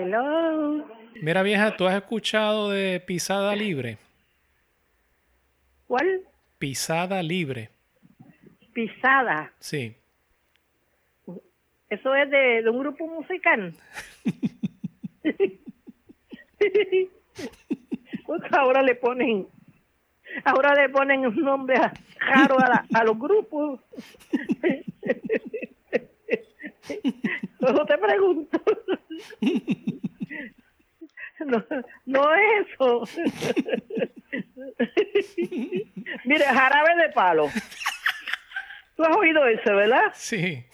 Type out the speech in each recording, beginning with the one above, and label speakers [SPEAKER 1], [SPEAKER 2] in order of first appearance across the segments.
[SPEAKER 1] Hello.
[SPEAKER 2] Mira, vieja, ¿tú has escuchado de pisada libre?
[SPEAKER 1] ¿Cuál?
[SPEAKER 2] Pisada libre.
[SPEAKER 1] Pisada.
[SPEAKER 2] Sí.
[SPEAKER 1] Eso es de, de un grupo musical. Pues ahora le ponen, ahora le ponen un nombre raro a, la- a los grupos. Solo te pregunto. No, no es eso. Mire, jarabe de palo. Tú has oído eso, ¿verdad?
[SPEAKER 2] Sí.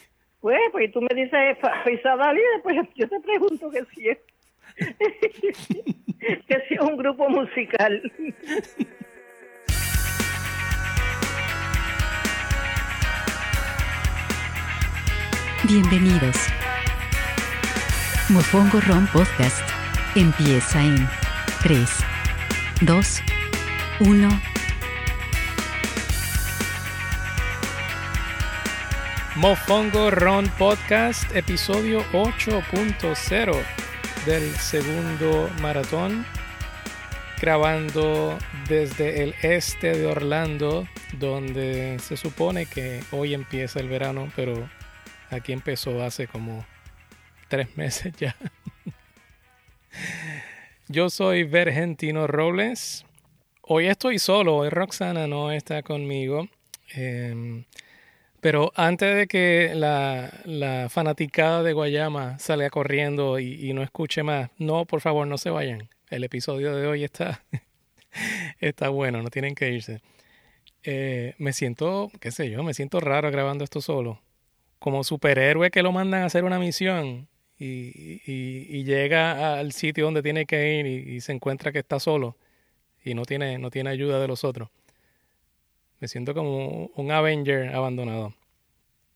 [SPEAKER 1] Pues, pues tú me dices pisada libre, pues yo te pregunto que si es. que si es un grupo musical.
[SPEAKER 3] Bienvenidos. Mofongo Ron Podcast empieza en 3, 2, 1.
[SPEAKER 2] Mofongo Ron Podcast, episodio 8.0 del segundo maratón. Grabando desde el este de Orlando, donde se supone que hoy empieza el verano, pero aquí empezó hace como tres meses ya. Yo soy Vergentino Robles. Hoy estoy solo, hoy Roxana no está conmigo. Em, pero antes de que la, la fanaticada de Guayama salga corriendo y, no escuche más, no, por favor, no se vayan. El episodio de hoy está, está bueno, no tienen que irse. Eh, me siento, qué sé yo, me siento raro grabando esto solo. Como superhéroe que lo mandan a hacer una misión y, y- llega al sitio donde tiene que ir y, se encuentra que está solo y no tiene, no tiene ayuda de los otros. Me siento como un Avenger abandonado.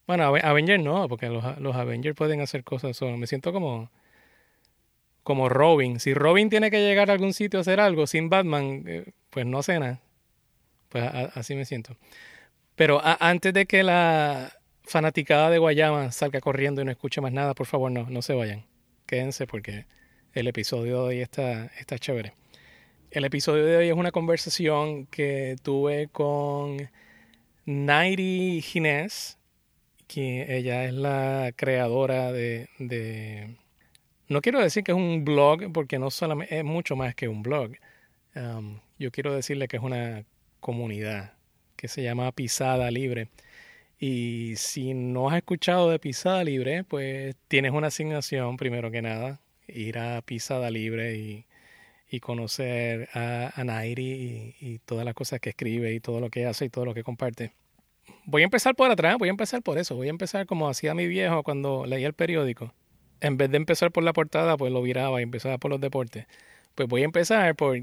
[SPEAKER 2] Bueno, Ave- Avenger no, porque los, los Avengers pueden hacer cosas solos. Me siento como, como Robin. Si Robin tiene que llegar a algún sitio a hacer algo sin Batman, eh, pues no hace nada. Pues así me siento. Pero antes de que la fanaticada de Guayama salga corriendo y no escuche más nada, por favor, no, no se vayan. Quédense porque el episodio de hoy está, está chévere. El episodio de hoy es una conversación que tuve con Nairi Ginés, que ella es la creadora de, de- No quiero decir que es un blog, porque no solamente es mucho más que un blog. Um, yo quiero decirle que es una comunidad que se llama Pisada Libre. Y si no has escuchado de Pisada Libre, pues tienes una asignación, primero que nada, ir a Pisada Libre y, y conocer a, a Nairi y, y todas las cosas que escribe y todo lo que hace y todo lo que comparte. Voy a empezar por atrás, voy a empezar por eso, voy a empezar como hacía mi viejo cuando leía el periódico. En vez de empezar por la portada, pues lo viraba y empezaba por los deportes. Pues voy a empezar por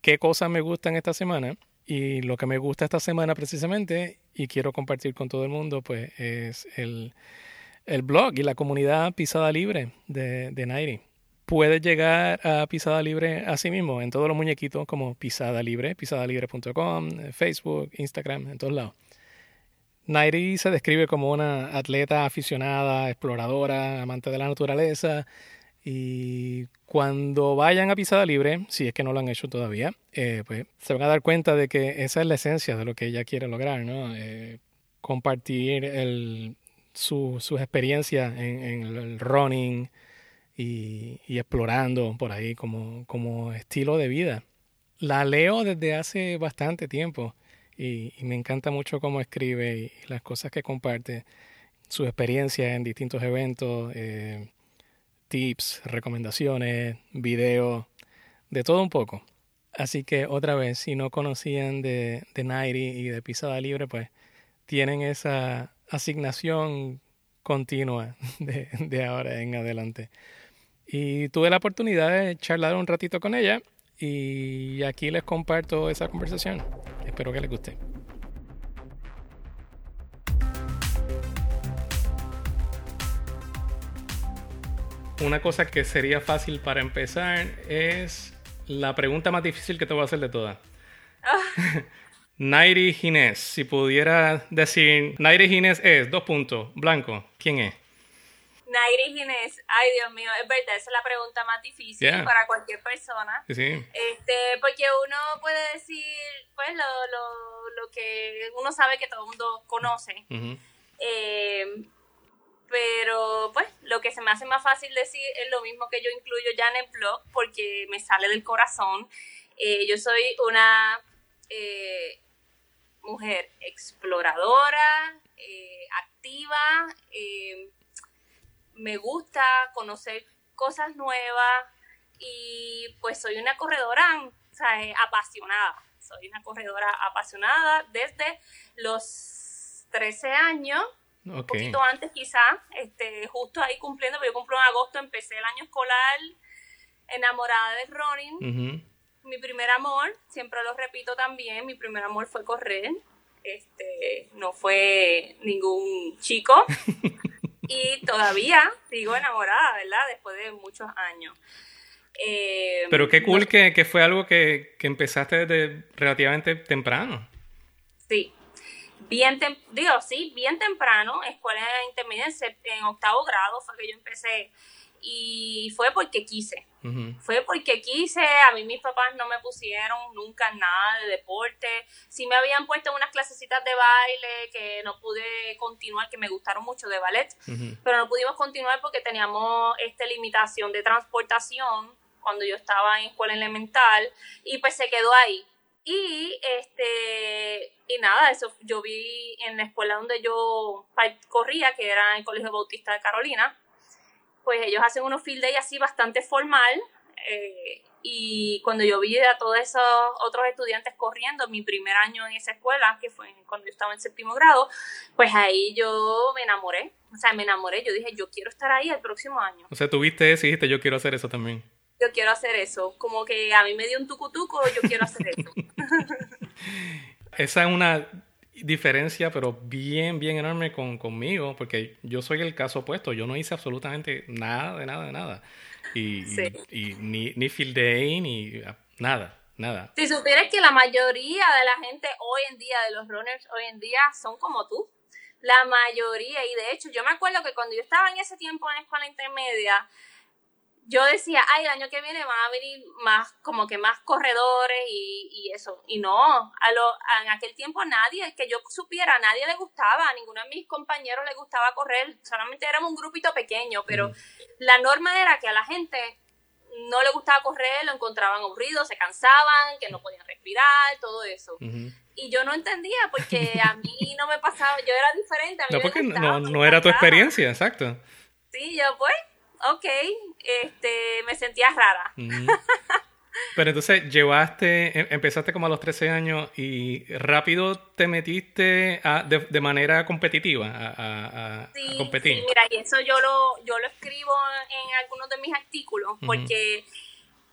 [SPEAKER 2] qué cosas me gustan esta semana y lo que me gusta esta semana precisamente y quiero compartir con todo el mundo pues es el, el blog y la comunidad Pisada Libre de, de Nairi. Puedes llegar a Pisada Libre así mismo en todos los muñequitos como Pisada Libre, pisadalibre.com, Facebook, Instagram, en todos lados. Nairi se describe como una atleta aficionada, exploradora, amante de la naturaleza. Y cuando vayan a Pisada Libre, si es que no lo han hecho todavía, eh, pues se van a dar cuenta de que esa es la esencia de lo que ella quiere lograr, ¿no? Eh, compartir el, su, sus experiencias en, en el running y, y explorando por ahí como, como estilo de vida. La leo desde hace bastante tiempo y, y me encanta mucho cómo escribe y las cosas que comparte, sus experiencias en distintos eventos, eh, tips, recomendaciones, videos, de todo un poco. Así que otra vez, si no conocían de, de Nairi y de Pisada Libre, pues tienen esa asignación continua de, de ahora en adelante. Y tuve la oportunidad de charlar un ratito con ella y aquí les comparto esa conversación. Espero que les guste. Una cosa que sería fácil para empezar es la pregunta más difícil que te voy a hacer de todas. Nairi Ginés, si pudiera decir, Nairi Ginés es, dos puntos, blanco, ¿quién es?
[SPEAKER 4] Nairi Ginés, ay Dios mío, es verdad, esa es la pregunta más difícil
[SPEAKER 2] Yeah.
[SPEAKER 4] para cualquier persona.
[SPEAKER 2] Sí, sí.
[SPEAKER 4] Este, porque uno puede decir, pues, lo, lo, lo que uno sabe que todo el mundo conoce. Eh, pero, pues, lo que se me hace más fácil decir es lo mismo que yo incluyo ya en el blog, porque me sale del corazón. Eh, yo soy una eh, mujer exploradora, eh, activa, me gusta conocer cosas nuevas y pues soy una corredora o sea, apasionada. Soy una corredora apasionada desde los 13 años, un poquito antes quizás, este, justo ahí cumpliendo, pero yo cumplo en agosto, empecé el año escolar enamorada running.
[SPEAKER 2] Ujú.
[SPEAKER 4] Mi primer amor, siempre lo repito también, mi primer amor fue correr. Este, no fue ningún chico. y todavía sigo enamorada, ¿verdad? Después de muchos años. Eh,
[SPEAKER 2] Pero qué cool
[SPEAKER 4] no-
[SPEAKER 2] que, que fue algo que, que empezaste desde relativamente temprano.
[SPEAKER 4] Sí. Bien, tem- digo, sí, bien temprano, escuela intermedia en, octavo grado fue que yo empecé. Y fue porque quise. Fue porque quise, a mí mis papás no me pusieron nunca nada de deporte. Sí me habían puesto unas clasecitas de baile que no pude continuar, que me gustaron mucho de ballet, pero no pudimos continuar porque teníamos esta limitación de transportación cuando yo estaba en escuela elemental y pues se quedó ahí. Y este y nada, eso yo vi en la escuela donde yo corría, que era el Colegio Bautista de Carolina, pues ellos hacen unos field day así bastante formal. eh, y cuando yo vi a todos esos otros estudiantes corriendo, mi primer año en esa escuela, que fue cuando yo estaba en séptimo grado, pues ahí yo me enamoré. O sea, me enamoré. Yo dije, yo quiero estar ahí el próximo año.
[SPEAKER 2] O sea, tuviste eso y dijiste, yo quiero hacer eso también.
[SPEAKER 4] Yo quiero hacer eso. Como que a mí me dio un tucutuco, yo quiero hacer eso.
[SPEAKER 2] Esa es una diferencia, pero bien, bien enorme con, conmigo, porque yo soy el caso opuesto. Yo no hice absolutamente nada, de nada, de nada. Y,
[SPEAKER 4] Sí.
[SPEAKER 2] y, y ni, ni field day, ni nada, nada.
[SPEAKER 4] Si supieras que la mayoría de la gente hoy en día, de los runners hoy en día, son como tú. La mayoría, y de hecho, yo me acuerdo que cuando yo estaba en ese tiempo en la escuela intermedia, yo decía, ay, el año que viene van a venir más, como que más corredores y, y eso. Y no, a lo, en aquel tiempo nadie, que yo supiera, a nadie le gustaba, a ninguno de mis compañeros le gustaba correr, solamente éramos un grupito pequeño, pero
[SPEAKER 2] Ujú.
[SPEAKER 4] la norma era que a la gente no le gustaba correr, lo encontraban aburrido, se cansaban, que no podían respirar, todo eso. Y yo no entendía porque a mí no me pasaba, yo era diferente, a mí
[SPEAKER 2] No,
[SPEAKER 4] me
[SPEAKER 2] porque
[SPEAKER 4] gustaba,
[SPEAKER 2] no, no era tu experiencia, exacto.
[SPEAKER 4] Sí, yo pues, ok, este, me sentía rara.
[SPEAKER 2] Pero entonces llevaste, em- empezaste como a los 13 años y rápido te metiste a- de, de manera competitiva a, competir.
[SPEAKER 4] sí, mira, y eso yo lo, yo lo escribo en algunos de mis artículos, porque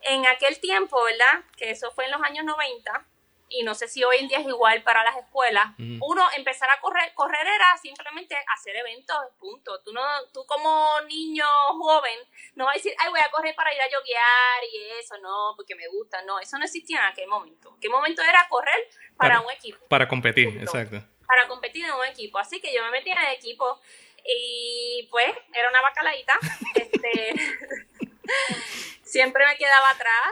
[SPEAKER 4] en aquel tiempo, ¿verdad? Que eso fue en los años 90, y no sé si hoy en día es igual para las escuelas, uno empezar a correr, correr era simplemente hacer eventos, punto. Tú, no, tú como niño joven no vas a decir, ay, voy a correr para ir a yoguear y eso, no, porque me gusta, no, eso no existía en aquel momento. ¿Qué momento era correr para,
[SPEAKER 2] Para-
[SPEAKER 4] un equipo?
[SPEAKER 2] Para competir,
[SPEAKER 4] Punto.
[SPEAKER 2] exacto.
[SPEAKER 4] para competir en un equipo. Así que yo me metí en el equipo y pues era una bacalaíta. Este, siempre me quedaba atrás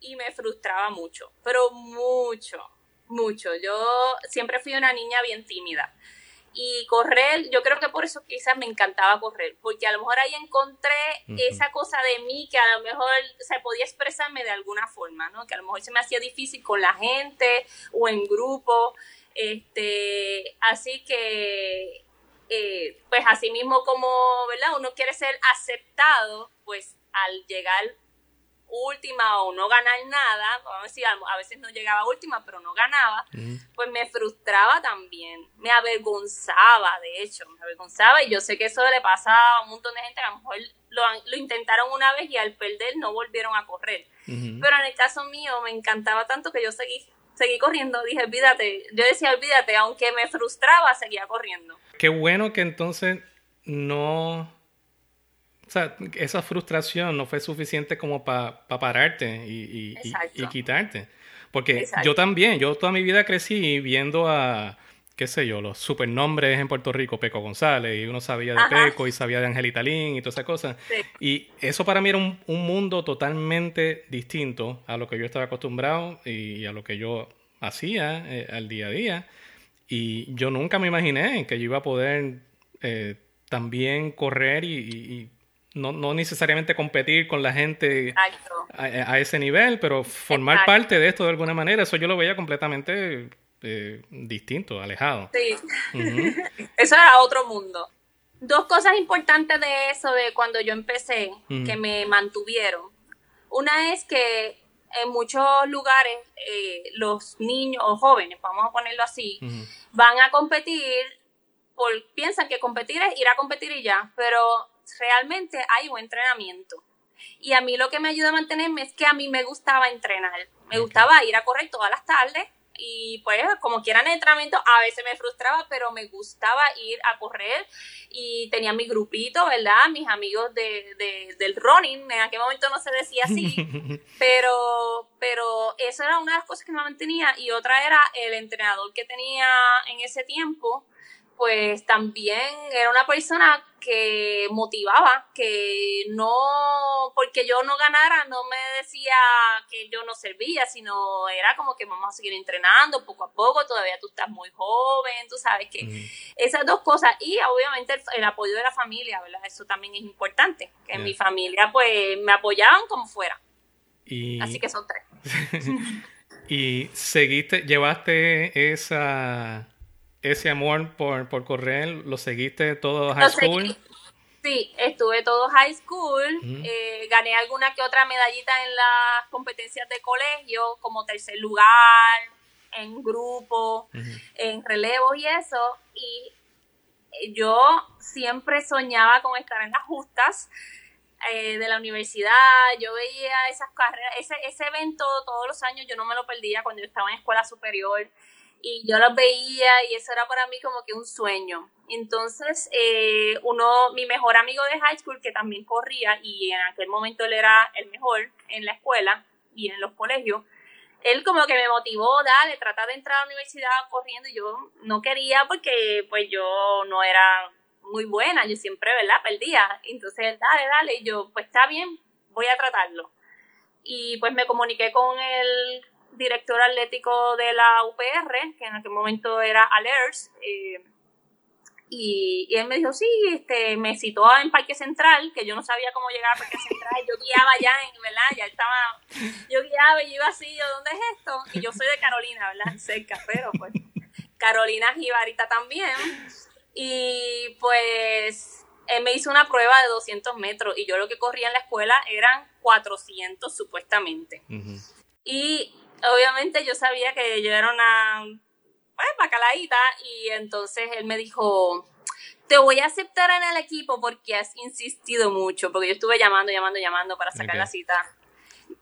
[SPEAKER 4] y me frustraba mucho, pero mucho, mucho. Yo siempre fui una niña bien tímida. Y correr, yo creo que por eso quizás me encantaba correr, porque a lo mejor ahí encontré esa cosa de mí que a lo mejor se podía expresarme de alguna forma, ¿no? Que a lo mejor se me hacía difícil con la gente o en grupo. Este, así que, eh, pues así mismo como, ¿verdad? Uno quiere ser aceptado, pues al llegar última o no ganar nada, vamos a decir, a veces no llegaba última, pero no ganaba, pues me frustraba también, me avergonzaba, de hecho, me avergonzaba y yo sé que eso le pasa a un montón de gente, a lo mejor lo, intentaron una vez y al perder no volvieron a correr. Pero en el caso mío me encantaba tanto que yo seguí, seguí corriendo, dije, olvídate, yo decía, olvídate, aunque me frustraba, seguía corriendo.
[SPEAKER 2] Qué bueno que entonces no... O sea, esa frustración no fue suficiente como para pararte y, y- y-
[SPEAKER 4] Exacto.
[SPEAKER 2] y quitarte. Porque
[SPEAKER 4] Exacto.
[SPEAKER 2] yo también, yo toda mi vida crecí viendo a, qué sé yo, los supernombres en Puerto Rico, Peco González, y uno sabía de
[SPEAKER 4] Ajá.
[SPEAKER 2] Peco y sabía de Angelita Lin y todas esas cosas.
[SPEAKER 4] Sí.
[SPEAKER 2] Y eso para mí era un, un mundo totalmente distinto a lo que yo estaba acostumbrado y a lo que yo hacía eh, al día a día. Y yo nunca me imaginé que yo iba a poder eh, también correr y no, no necesariamente competir con la gente a, a ese nivel, pero formar
[SPEAKER 4] Exacto.
[SPEAKER 2] parte de esto de alguna manera, eso yo lo veía completamente eh, distinto, alejado.
[SPEAKER 4] Sí. Eso era otro mundo. Dos cosas importantes de eso, de cuando yo empecé, que me mantuvieron. Una es que en muchos lugares eh, los niños o jóvenes, vamos a ponerlo así, van a competir, por, piensan que competir es ir a competir y ya, pero realmente hay un entrenamiento. Y a mí lo que me ayuda a mantenerme es que a mí me gustaba entrenar. Me gustaba ir a correr todas las tardes y pues como quieran el entrenamiento, a veces me frustraba, pero me gustaba ir a correr y tenía mi grupito, ¿verdad? Mis amigos de, de- del running, en aquel momento no se decía así, pero, pero eso era una de las cosas que me mantenía y otra era el entrenador que tenía en ese tiempo, pues también era una persona que motivaba, que no, porque yo no ganara, no me decía que yo no servía, sino era como que vamos a seguir entrenando poco a poco, todavía tú estás muy joven, tú sabes que esas dos cosas y obviamente el, el apoyo de la familia, ¿verdad? Eso también es importante, que en mi familia pues me apoyaban como fuera,
[SPEAKER 2] Y,
[SPEAKER 4] así que son tres.
[SPEAKER 2] y seguiste, llevaste esa, ese amor por, por correr, lo seguiste todo high
[SPEAKER 4] Lo
[SPEAKER 2] school.
[SPEAKER 4] Sí, estuve todo high school, eh, gané alguna que otra medallita en las competencias de colegio, como tercer lugar, en grupo, en relevos y eso, y eh, yo siempre soñaba con estar en las justas eh, de la universidad, yo veía esas carreras, ese, ese evento todos los años, yo no me lo perdía cuando yo estaba en escuela superior, y yo los veía y eso era para mí como que un sueño. Entonces, eh, uno, mi mejor amigo de high school, que también corría y en aquel momento él era el mejor en la escuela y en los colegios, él como que me motivó, dale, trata de entrar a la universidad corriendo y yo no quería porque pues yo no era muy buena, yo siempre, ¿verdad? Perdía. Entonces, dale, dale, y yo, pues está bien, voy a tratarlo. Y pues me comuniqué con el director atlético de la UPR, que en aquel momento era Alers, eh, y, y él me dijo, sí, este, me citó en Parque Central, que yo no sabía cómo llegar a Parque Central, yo guiaba ya en, ¿verdad? Ya estaba, yo guiaba y yo iba así, yo, ¿dónde es esto? Y yo soy de Carolina, ¿verdad? Cerca, pero pues, Carolina Jibarita también, y pues, él me hizo una prueba de 200 metros, y yo lo que corría en la escuela eran 400 supuestamente. Y obviamente yo sabía que yo era una pues, bacalaíta y entonces él me dijo, te voy a aceptar en el equipo porque has insistido mucho, porque yo estuve llamando, llamando, llamando para sacar la cita.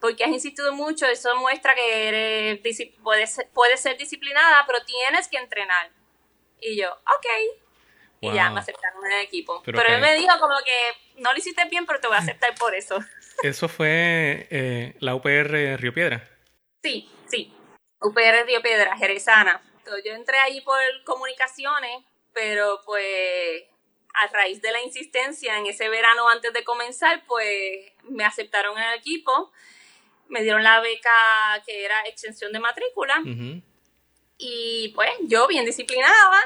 [SPEAKER 4] Porque has insistido mucho, eso muestra que eres, puedes, ser- puedes ser disciplinada, pero tienes que entrenar. Y yo, ok. Y ya me aceptaron en el equipo.
[SPEAKER 2] Pero
[SPEAKER 4] Pero, él me dijo como que no lo hiciste bien, pero te voy a aceptar por eso.
[SPEAKER 2] Eso fue eh, la UPR Río Piedra.
[SPEAKER 4] Sí, sí. UPR Río Piedra, Jerezana. Entonces, yo entré ahí por comunicaciones, pero pues a raíz de la insistencia en ese verano antes de comenzar, pues me aceptaron en el equipo, me dieron la beca que era extensión de matrícula y pues yo bien disciplinada,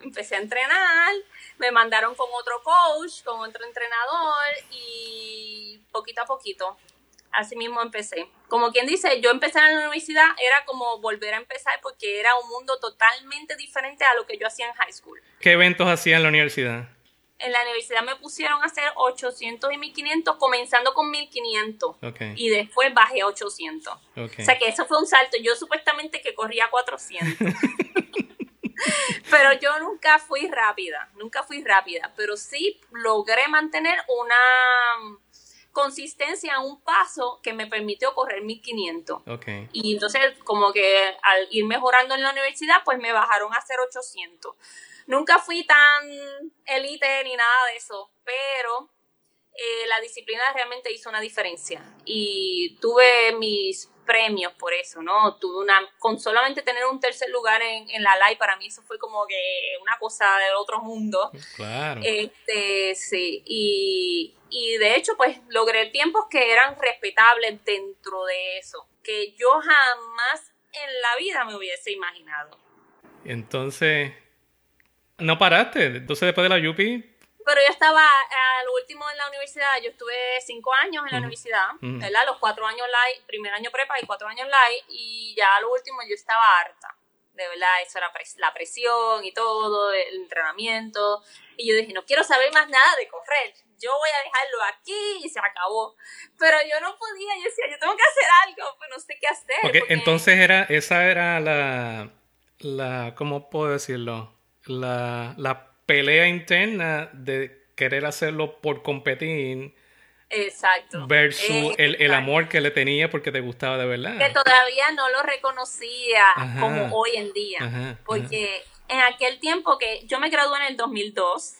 [SPEAKER 4] empecé a entrenar, me mandaron con otro coach, con otro entrenador y poquito a poquito. Así mismo empecé. Como quien dice, yo empecé en la universidad, era como volver a empezar porque era un mundo totalmente diferente a lo que yo hacía en high school.
[SPEAKER 2] ¿Qué eventos hacía en la universidad?
[SPEAKER 4] En la universidad me pusieron a hacer 800 y 1500, comenzando con 1500
[SPEAKER 2] Ok,
[SPEAKER 4] y después bajé a 800.
[SPEAKER 2] ok.
[SPEAKER 4] O sea que eso fue un salto. Yo supuestamente que corría 400. pero yo nunca fui rápida, nunca fui rápida, pero sí logré mantener una consistencia en un paso que me permitió correr 1500.
[SPEAKER 2] Ok,
[SPEAKER 4] Y entonces como que al ir mejorando en la universidad, pues me bajaron a hacer 800. Nunca fui tan elite ni nada de eso, pero eh, la disciplina realmente hizo una diferencia y tuve mis premios por eso, ¿no? Tuve una, con solamente tener un tercer lugar en, en la live, para mí eso fue como que una cosa del otro mundo.
[SPEAKER 2] Claro.
[SPEAKER 4] Este, sí, y, y de hecho, pues logré tiempos que eran respetables dentro de eso, que yo jamás en la vida me hubiese imaginado.
[SPEAKER 2] Entonces, ¿no paraste? Entonces, después de la Yupi,
[SPEAKER 4] Pero yo estaba al último en la universidad, yo estuve cinco años en la universidad. ¿verdad? Los cuatro años live, primer año prepa y cuatro años live, y ya a lo último yo estaba harta. De verdad, eso era pres- la presión y todo, el entrenamiento. Y yo dije, no quiero saber más nada de correr. Yo voy a dejarlo aquí y se acabó. Pero yo no podía, yo decía, yo tengo que hacer algo, pues no sé qué hacer.
[SPEAKER 2] porque
[SPEAKER 4] porque-
[SPEAKER 2] entonces era, esa era la, la, ¿cómo puedo decirlo? La, la pelea interna de querer hacerlo por competir
[SPEAKER 4] Exacto.
[SPEAKER 2] versus
[SPEAKER 4] Eh,
[SPEAKER 2] el, amor que le tenía porque te gustaba de verdad.
[SPEAKER 4] que todavía no lo reconocía
[SPEAKER 2] Ajá.
[SPEAKER 4] como hoy en día.
[SPEAKER 2] Ajá,
[SPEAKER 4] porque en aquel tiempo que yo me gradué en el 2002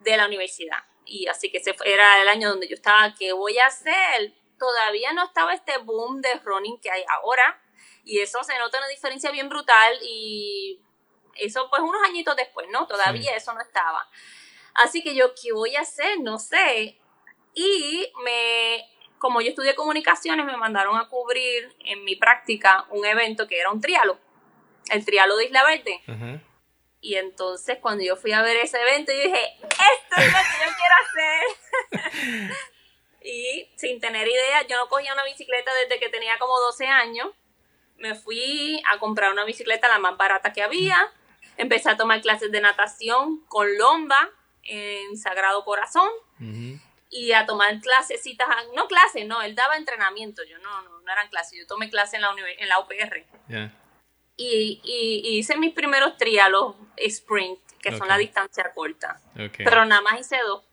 [SPEAKER 4] de la universidad, y así que ese era el año donde yo estaba, ¿qué voy a hacer? Todavía no estaba este boom de running que hay ahora, y eso se nota una diferencia bien brutal, y eso pues unos añitos después, ¿no? Todavía
[SPEAKER 2] Sí.
[SPEAKER 4] eso no estaba. Así que yo, ¿qué voy a hacer? No sé. Y me, como yo estudié comunicaciones, me mandaron a cubrir en mi práctica un evento que era un trialo, el trialo de Isla Verde. Y entonces cuando yo fui a ver ese evento, yo dije, esto es lo que yo quiero hacer. y sin tener idea, yo no cogía una bicicleta desde que tenía como 12 años. Me fui a comprar una bicicleta la más barata que había. Empecé a tomar clases de natación con lomba en Sagrado Corazón y a tomar clasecitas, no clases, no, él daba entrenamiento, yo no, no, no eran clases, yo tomé clases en la, univer- en la UPR y, y- y hice mis primeros trialos sprint, que son la distancia corta, pero nada más hice dos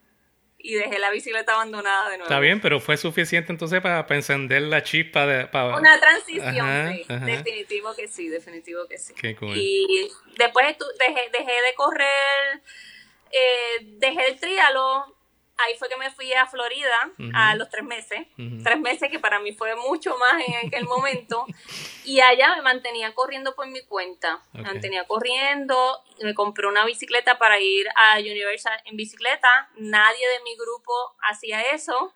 [SPEAKER 4] y dejé la bicicleta abandonada de nuevo.
[SPEAKER 2] Está bien, pero fue suficiente entonces para, para encender la chispa de... Para...
[SPEAKER 4] Una transición,
[SPEAKER 2] Ajá,
[SPEAKER 4] sí,
[SPEAKER 2] ajá.
[SPEAKER 4] definitivo que sí, definitivo que sí.
[SPEAKER 2] Qué cool.
[SPEAKER 4] Y después dejé, dejé de correr, eh, dejé el trialo, ahí fue que me fui a Florida a los tres meses, tres meses que para mí fue mucho más en aquel momento, y allá me mantenía corriendo por mi cuenta, me mantenía corriendo, me compré una bicicleta para ir a Universal en bicicleta, nadie de mi grupo hacía eso,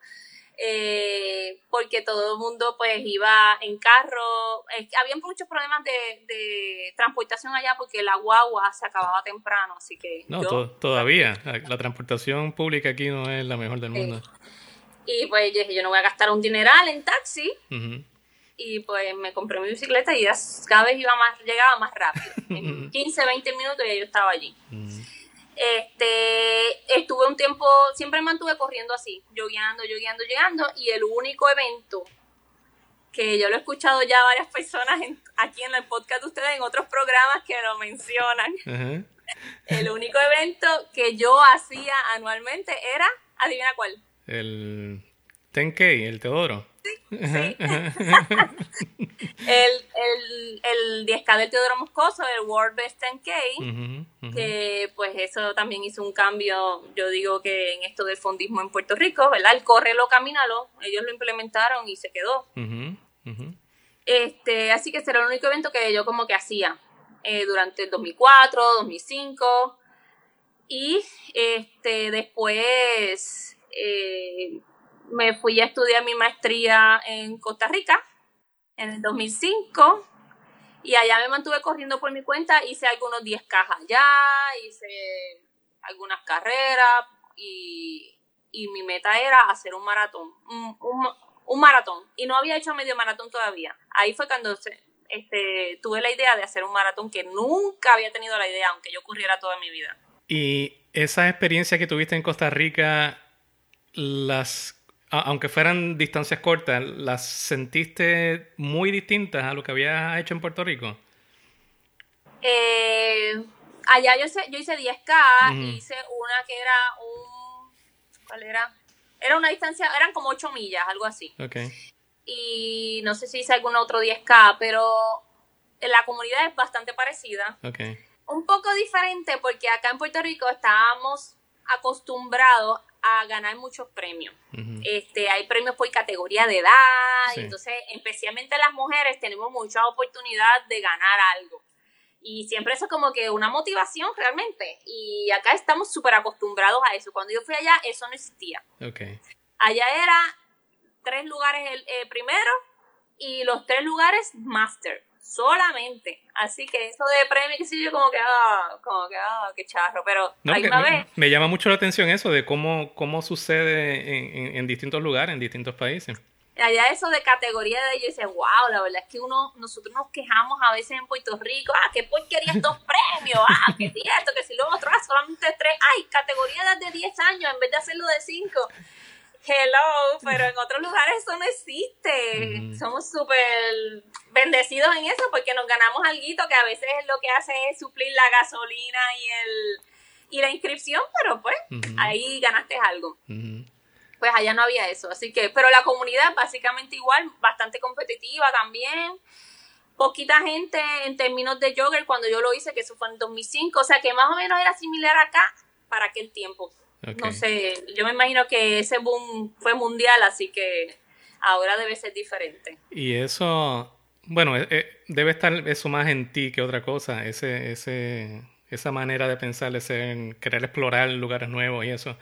[SPEAKER 4] eh, porque todo el mundo pues iba en carro. Eh, había muchos problemas de, de transportación allá porque la guagua se acababa temprano, así que
[SPEAKER 2] No,
[SPEAKER 4] yo-
[SPEAKER 2] to- todavía. La, la transportación pública aquí no es la mejor del mundo.
[SPEAKER 4] y pues yo dije, yo no voy a gastar un dineral en taxi y pues me compré mi bicicleta y ya cada vez iba más, llegaba más rápido. En 15, 20 minutos ya yo estaba allí. Este, tiempo, siempre me mantuve corriendo así, yogueando, yogueando, llegando, y el único evento que yo lo he escuchado ya varias personas en- aquí en el podcast de ustedes, en otros programas que lo mencionan, el único evento que yo hacía anualmente era, adivina cuál,
[SPEAKER 2] El 10K, el Teodoro.
[SPEAKER 4] el, el, el 10K del Teodoro Moscoso, el World Best 10K,
[SPEAKER 2] Ujú, ujú.
[SPEAKER 4] que pues eso también hizo un cambio, yo digo que en esto del fondismo en Puerto Rico, ¿verdad? El córrelo, camínalo, ellos lo implementaron y se quedó. Este, así que ese era el único evento que yo como que hacía eh, durante el 2004, 2005 y este después eh, me fui a estudiar mi maestría en Costa Rica en el 2005 y allá me mantuve corriendo por mi cuenta, hice algunos 10 cajas allá, hice algunas carreras y, y mi meta era hacer un maratón, un, un- maratón y no había hecho medio maratón todavía. Ahí fue cuando este, tuve la idea de hacer un maratón que nunca había tenido la idea, aunque yo corriera toda mi vida.
[SPEAKER 2] Y esa experiencia que tuviste en Costa Rica, las, aunque fueran distancias cortas, ¿las sentiste muy distintas a lo que habías hecho en Puerto Rico?
[SPEAKER 4] Eh, allá yo hice, yo hice 10K,
[SPEAKER 2] Ujú.
[SPEAKER 4] hice una que era un... ¿Cuál era? Era una distancia, eran como 8 millas, algo así.
[SPEAKER 2] Ok.
[SPEAKER 4] Y no sé si hice algún otro 10K, pero la comunidad es bastante parecida.
[SPEAKER 2] Ok.
[SPEAKER 4] Un poco diferente porque acá en Puerto Rico estábamos acostumbrados a ganar muchos premios. Este, hay premios por categoría de edad,
[SPEAKER 2] Sí.
[SPEAKER 4] entonces especialmente las mujeres tenemos mucha oportunidad de ganar algo. Y siempre eso es como que una motivación realmente. Y acá estamos súper acostumbrados a eso. Cuando yo fui allá, eso no existía. Allá era tres lugares el eh, primero y los tres lugares master solamente. Así que eso de premio, que sé yo, como que, ah, como que, ah, qué charro. Pero
[SPEAKER 2] No,
[SPEAKER 4] una
[SPEAKER 2] me,
[SPEAKER 4] vez,
[SPEAKER 2] me llama mucho la atención eso de cómo, cómo sucede en, en- en distintos lugares, en distintos países.
[SPEAKER 4] allá eso de categoría de yo decía, wow, la verdad es que uno, nosotros nos quejamos a veces en Puerto Rico, ah, qué porquería estos premios, ah, que si esto, que si lo otro, ah, solamente tres, ay, categoría de 10 años en vez de hacerlo de 5. Hello, pero en otros lugares eso no existe.
[SPEAKER 2] Ujú.
[SPEAKER 4] Somos súper bendecidos en eso porque nos ganamos algo que a veces lo que hace es suplir la gasolina y el y la inscripción, pero pues ahí ganaste algo pues allá no había eso. Así que, pero la comunidad básicamente igual, bastante competitiva también. Poquita gente en términos de jogger cuando yo lo hice, que eso fue en 2005, o sea que más o menos era similar acá para aquel tiempo. No sé, yo me imagino que ese boom fue mundial, así que ahora debe ser diferente.
[SPEAKER 2] Y eso, bueno, eh, eh, debe estar eso más en ti que otra cosa, ese, ese, esa manera de pensar, ese en querer explorar lugares nuevos y eso.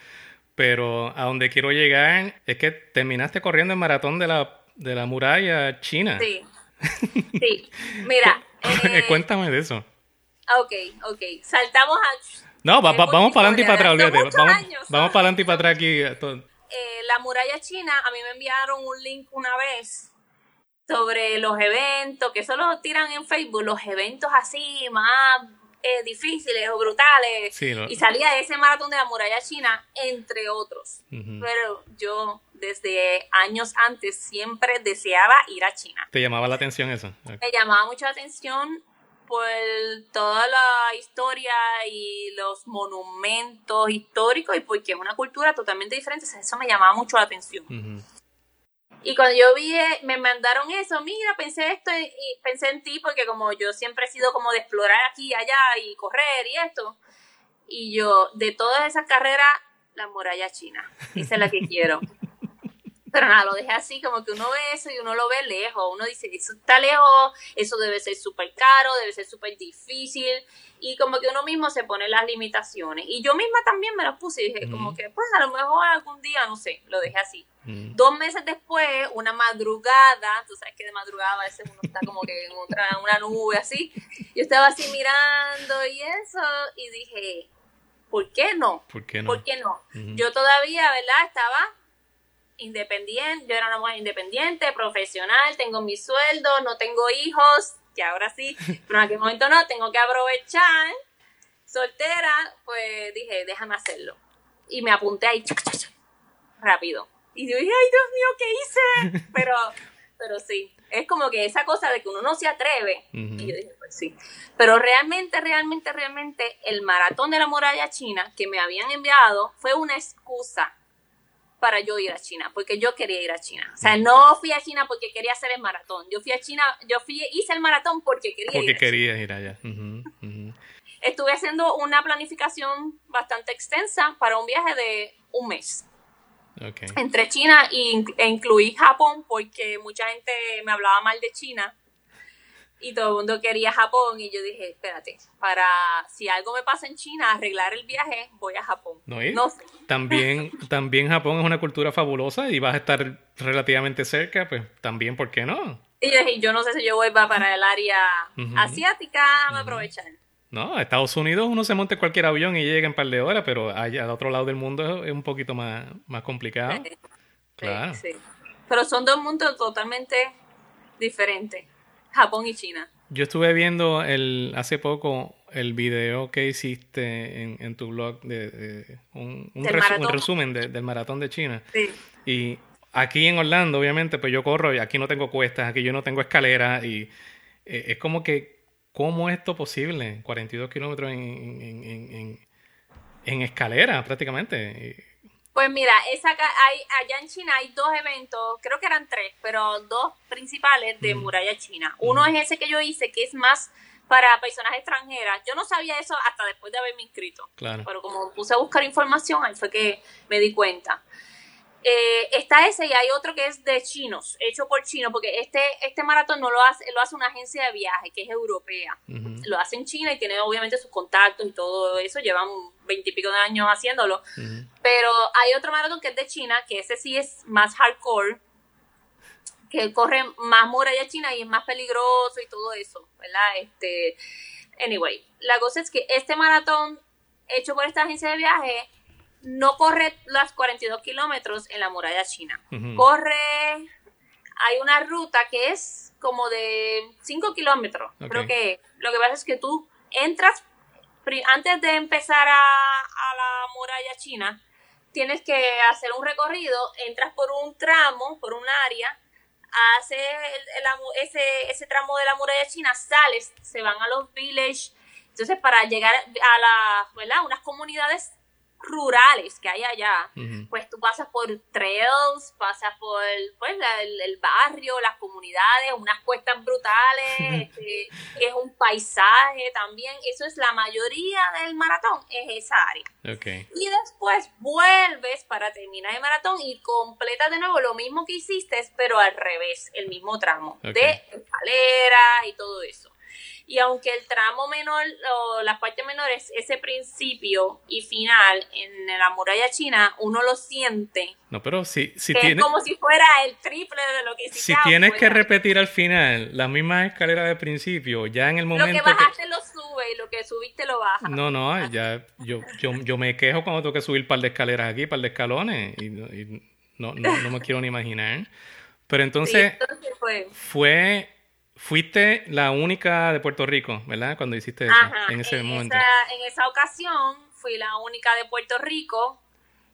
[SPEAKER 2] Pero a donde quiero llegar es que terminaste corriendo el maratón de la, de la muralla china.
[SPEAKER 4] Sí, sí. Mira, eh,
[SPEAKER 2] Cuéntame de eso.
[SPEAKER 4] ok, ok, saltamos a...
[SPEAKER 2] No, va- va- vamos para adelante y para atrás, olvídate. Vamos,
[SPEAKER 4] años,
[SPEAKER 2] vamos
[SPEAKER 4] ¿sabes?
[SPEAKER 2] para adelante y para atrás aquí. eh,
[SPEAKER 4] la muralla china, a mí me enviaron un link una vez sobre los eventos, que solo tiran en Facebook, los eventos así más eh, difíciles o brutales.
[SPEAKER 2] Sí, lo-
[SPEAKER 4] Y salía ese maratón de la muralla china, entre otros. Pero yo desde años antes siempre deseaba ir a China.
[SPEAKER 2] ¿Te llamaba la atención eso?
[SPEAKER 4] Me llamaba mucho la atención por toda la historia y los monumentos históricos y porque es una cultura totalmente diferente. Eso me llamaba mucho la atención. Y cuando yo vi, eh, me mandaron eso, mira, pensé esto y, y pensé en ti porque como yo siempre he sido como de explorar aquí y allá y correr y esto. Y yo, de todas esas carreras, la muralla china. Esa es la que quiero. Pero nada, lo dejé así, como que uno ve eso y uno lo ve lejos. Uno dice, eso está lejos, eso debe ser súper caro, debe ser súper difícil. Y como que uno mismo se pone las limitaciones. Y yo misma también me las puse y dije, como que, pues a lo mejor algún día, no sé, lo dejé así. Dos meses después, una madrugada, tú sabes que de madrugada a veces uno está como que en otra, una nube así. Yo estaba así mirando y eso, y dije, ¿por qué no?
[SPEAKER 2] ¿Por qué no?
[SPEAKER 4] ¿Por qué no? Yo todavía, ¿verdad? Estaba independiente, yo era una mujer independiente, profesional, tengo mi sueldo, no tengo hijos, que ahora sí, pero en aquel momento no, tengo que aprovechar. Soltera, pues dije, déjame hacerlo. Y me apunté ahí, rápido. Y yo dije, ay Dios mío, ¿qué hice? Pero, pero sí, es como que esa cosa de que uno no se atreve. Y yo dije, pues sí. Pero realmente, realmente, realmente, el maratón de la muralla china que me habían enviado fue una excusa para yo ir a China, porque yo quería ir a China. O sea, no fui a China porque quería hacer el maratón. Yo fui a China, yo fui, hice el maratón porque quería ir.
[SPEAKER 2] Porque
[SPEAKER 4] a China.
[SPEAKER 2] querías ir allá.
[SPEAKER 4] Estuve haciendo una planificación bastante extensa para un viaje de un mes entre China e, in- e incluí Japón porque mucha gente me hablaba mal de China y todo el mundo quería Japón y yo dije, espérate, para si algo me pasa en China, arreglar el viaje, voy a Japón.
[SPEAKER 2] ¿No
[SPEAKER 4] sé.
[SPEAKER 2] También, también Japón es una cultura fabulosa y vas a estar relativamente cerca, pues también, ¿por qué no?
[SPEAKER 4] Y yo dije, yo no sé si yo voy pa- para el área asiática, me aprovechar.
[SPEAKER 2] No, a Estados Unidos uno se monta en cualquier avión y llega en par de horas, pero allá al otro lado del mundo es un poquito más, más complicado.
[SPEAKER 4] Sí,
[SPEAKER 2] Claro.
[SPEAKER 4] sí. Pero son dos mundos totalmente diferentes, Japón y China.
[SPEAKER 2] Yo estuve viendo el hace poco el video que hiciste en, en tu blog de, de- un, un resu- resumen de- del maratón de China.
[SPEAKER 4] Sí.
[SPEAKER 2] Y aquí en Orlando, obviamente, pues yo corro y aquí no tengo cuestas, aquí yo no tengo escaleras y eh, es como que, ¿cómo es esto posible? 42 kilómetros en, en, en, en escalera prácticamente.
[SPEAKER 4] Pues mira, esa hay, allá en China hay dos eventos, creo que eran tres, pero dos principales de muralla china. Uno es ese que yo hice, que es más para personas extranjeras. Yo no sabía eso hasta después de haberme inscrito.
[SPEAKER 2] Claro.
[SPEAKER 4] Pero como puse a buscar información, ahí fue que me di cuenta. Eh, está ese y hay otro que es de chinos, hecho por chinos, porque este, este maratón no lo hace, lo hace una agencia de viaje que es europea. Lo hace en China y tiene obviamente sus contactos y todo eso, llevan veintipico de años haciéndolo. Pero hay otro maratón que es de China, que ese sí es más hardcore, que corre más muralla china y es más peligroso y todo eso, ¿verdad? Este, anyway, la cosa es que este maratón hecho por esta agencia de viaje no corre las 42 kilómetros en la muralla china. Corre, hay una ruta que es como de 5 kilómetros,
[SPEAKER 2] Ok.
[SPEAKER 4] creo que lo que pasa es que tú entras, antes de empezar a, a la muralla china, tienes que hacer un recorrido, entras por un tramo, por un área, haces ese, ese tramo de la muralla china, sales, se van a los villages, entonces para llegar a la, ¿verdad? Unas comunidades rurales que hay allá, pues tú pasas por trails, pasas por pues, la- el, el barrio, las comunidades, unas cuestas brutales, este, es un paisaje también, eso es la mayoría del maratón, es esa área.
[SPEAKER 2] Ok.
[SPEAKER 4] Y después vuelves para terminar el maratón y completas de nuevo lo mismo que hiciste, pero al revés, el mismo tramo, de escaleras y todo eso. Y aunque el tramo menor, o las partes menores, ese principio y final en la muralla china, uno lo siente,
[SPEAKER 2] No, pero si, si
[SPEAKER 4] que es como si fuera el triple de lo que hiciste.
[SPEAKER 2] Si tienes que
[SPEAKER 4] afuera.
[SPEAKER 2] repetir al final las mismas escaleras de principio, ya en el
[SPEAKER 4] Lo
[SPEAKER 2] momento
[SPEAKER 4] que bajaste lo sube y lo que subiste lo baja.
[SPEAKER 2] No, no, ya yo, yo, yo me quejo cuando tengo que subir un par de escaleras aquí, par de escalones, y, no- y no, no, no me quiero ni imaginar. Pero
[SPEAKER 4] Sí,
[SPEAKER 2] entonces,
[SPEAKER 4] entonces fue-
[SPEAKER 2] fue, fuiste la única de Puerto Rico, ¿verdad? Cuando hiciste eso,
[SPEAKER 4] Ajá,
[SPEAKER 2] en ese momento.
[SPEAKER 4] Esa, en esa ocasión fui la única de Puerto Rico.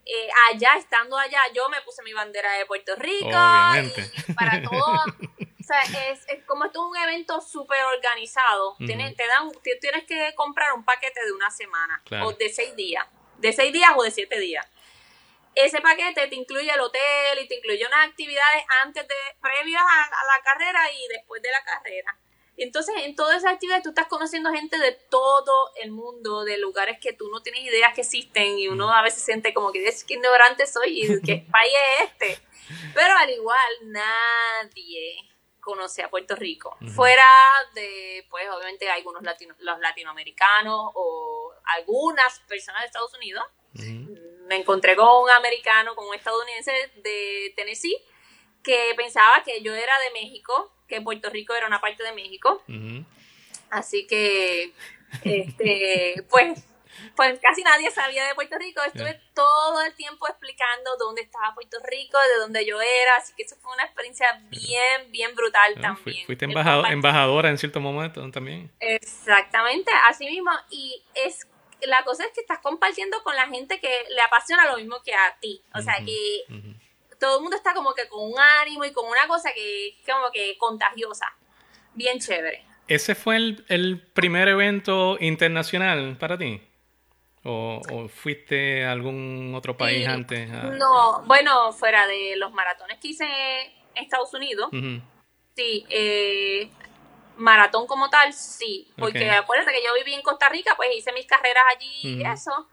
[SPEAKER 4] Eh, allá, estando allá, yo me puse mi bandera de Puerto Rico.
[SPEAKER 2] Obviamente.
[SPEAKER 4] Y para todo. o sea, es, es como esto es un evento súper organizado. Tienes- te dan, tienes que comprar un paquete de una semana
[SPEAKER 2] Claro.
[SPEAKER 4] o de seis días. De seis días o de siete días. Ese paquete te incluye el hotel y te incluye unas actividades antes de, previas a, a la carrera y después de la carrera. Entonces, en todas esas actividades tú estás conociendo gente de todo el mundo, de lugares que tú no tienes idea que existen y uno a veces siente como que es que ignorante soy y qué país es este. Pero al igual, nadie conoce a Puerto Rico. Fuera de, pues obviamente algunos latino, los latinoamericanos o algunas personas de Estados Unidos.
[SPEAKER 2] Ujú.
[SPEAKER 4] Me encontré con un americano, con un estadounidense de Tennessee, que pensaba que yo era de México, que Puerto Rico era una parte de México. Así que, este, pues, pues casi nadie sabía de Puerto Rico. Estuve todo el tiempo explicando dónde estaba Puerto Rico, de dónde yo era. Así que eso fue una experiencia bien, bien brutal
[SPEAKER 2] Ah,
[SPEAKER 4] también.
[SPEAKER 2] fui- fuiste embajadora en cierto momento también.
[SPEAKER 4] Exactamente, así mismo. Y es la cosa es que estás compartiendo con la gente que le apasiona lo mismo que a ti. O sea que todo el mundo está como que con un ánimo y con una cosa que es como que contagiosa. Bien chévere.
[SPEAKER 2] ¿Ese fue el, el primer evento internacional para ti? ¿O, o fuiste a algún otro país
[SPEAKER 4] Sí,
[SPEAKER 2] antes? a-
[SPEAKER 4] No, bueno, fuera de los maratones que hice en Estados Unidos, sí, eh, maratón como tal, sí, porque acuérdate que yo viví en Costa Rica, pues hice mis carreras allí y eso,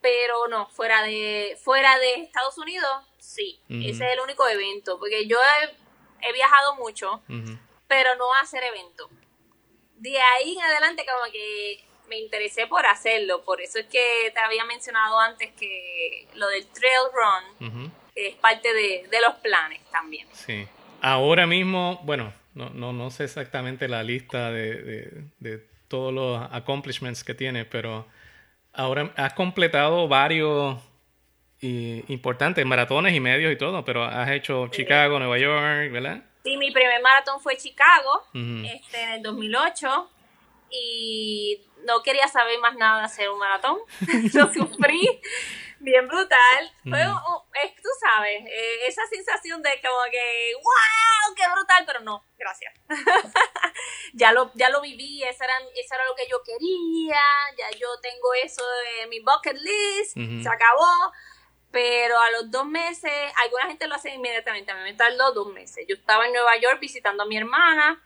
[SPEAKER 4] pero no, fuera de fuera de Estados Unidos, sí, ese es el único evento, porque yo he, he viajado mucho, pero no a hacer evento. De ahí en adelante como que me interesé por hacerlo, por eso es que te había mencionado antes que lo del trail run es parte de, de los planes también.
[SPEAKER 2] Sí. Ahora mismo, bueno, no, no, no sé exactamente la lista de, de- de todos los accomplishments que tienes, pero ahora has completado varios y, importantes maratones y medios y todo, pero has hecho Chicago, Nueva York, ¿verdad?
[SPEAKER 4] Sí, mi primer maratón fue Chicago,
[SPEAKER 2] Ujú.
[SPEAKER 4] este, en el 2008, y no quería saber más nada de hacer un maratón. Lo sufrí bien brutal. Fue, es, tú sabes, eh, esa sensación de como que, wow, qué brutal, pero no, gracias. ya, lo, ya lo viví, eso era, eso era lo que yo quería, ya yo tengo eso en mi bucket list, se acabó. Pero a los dos meses, alguna gente lo hace inmediatamente, a mí me tardó dos meses. Yo estaba en Nueva York visitando a mi hermana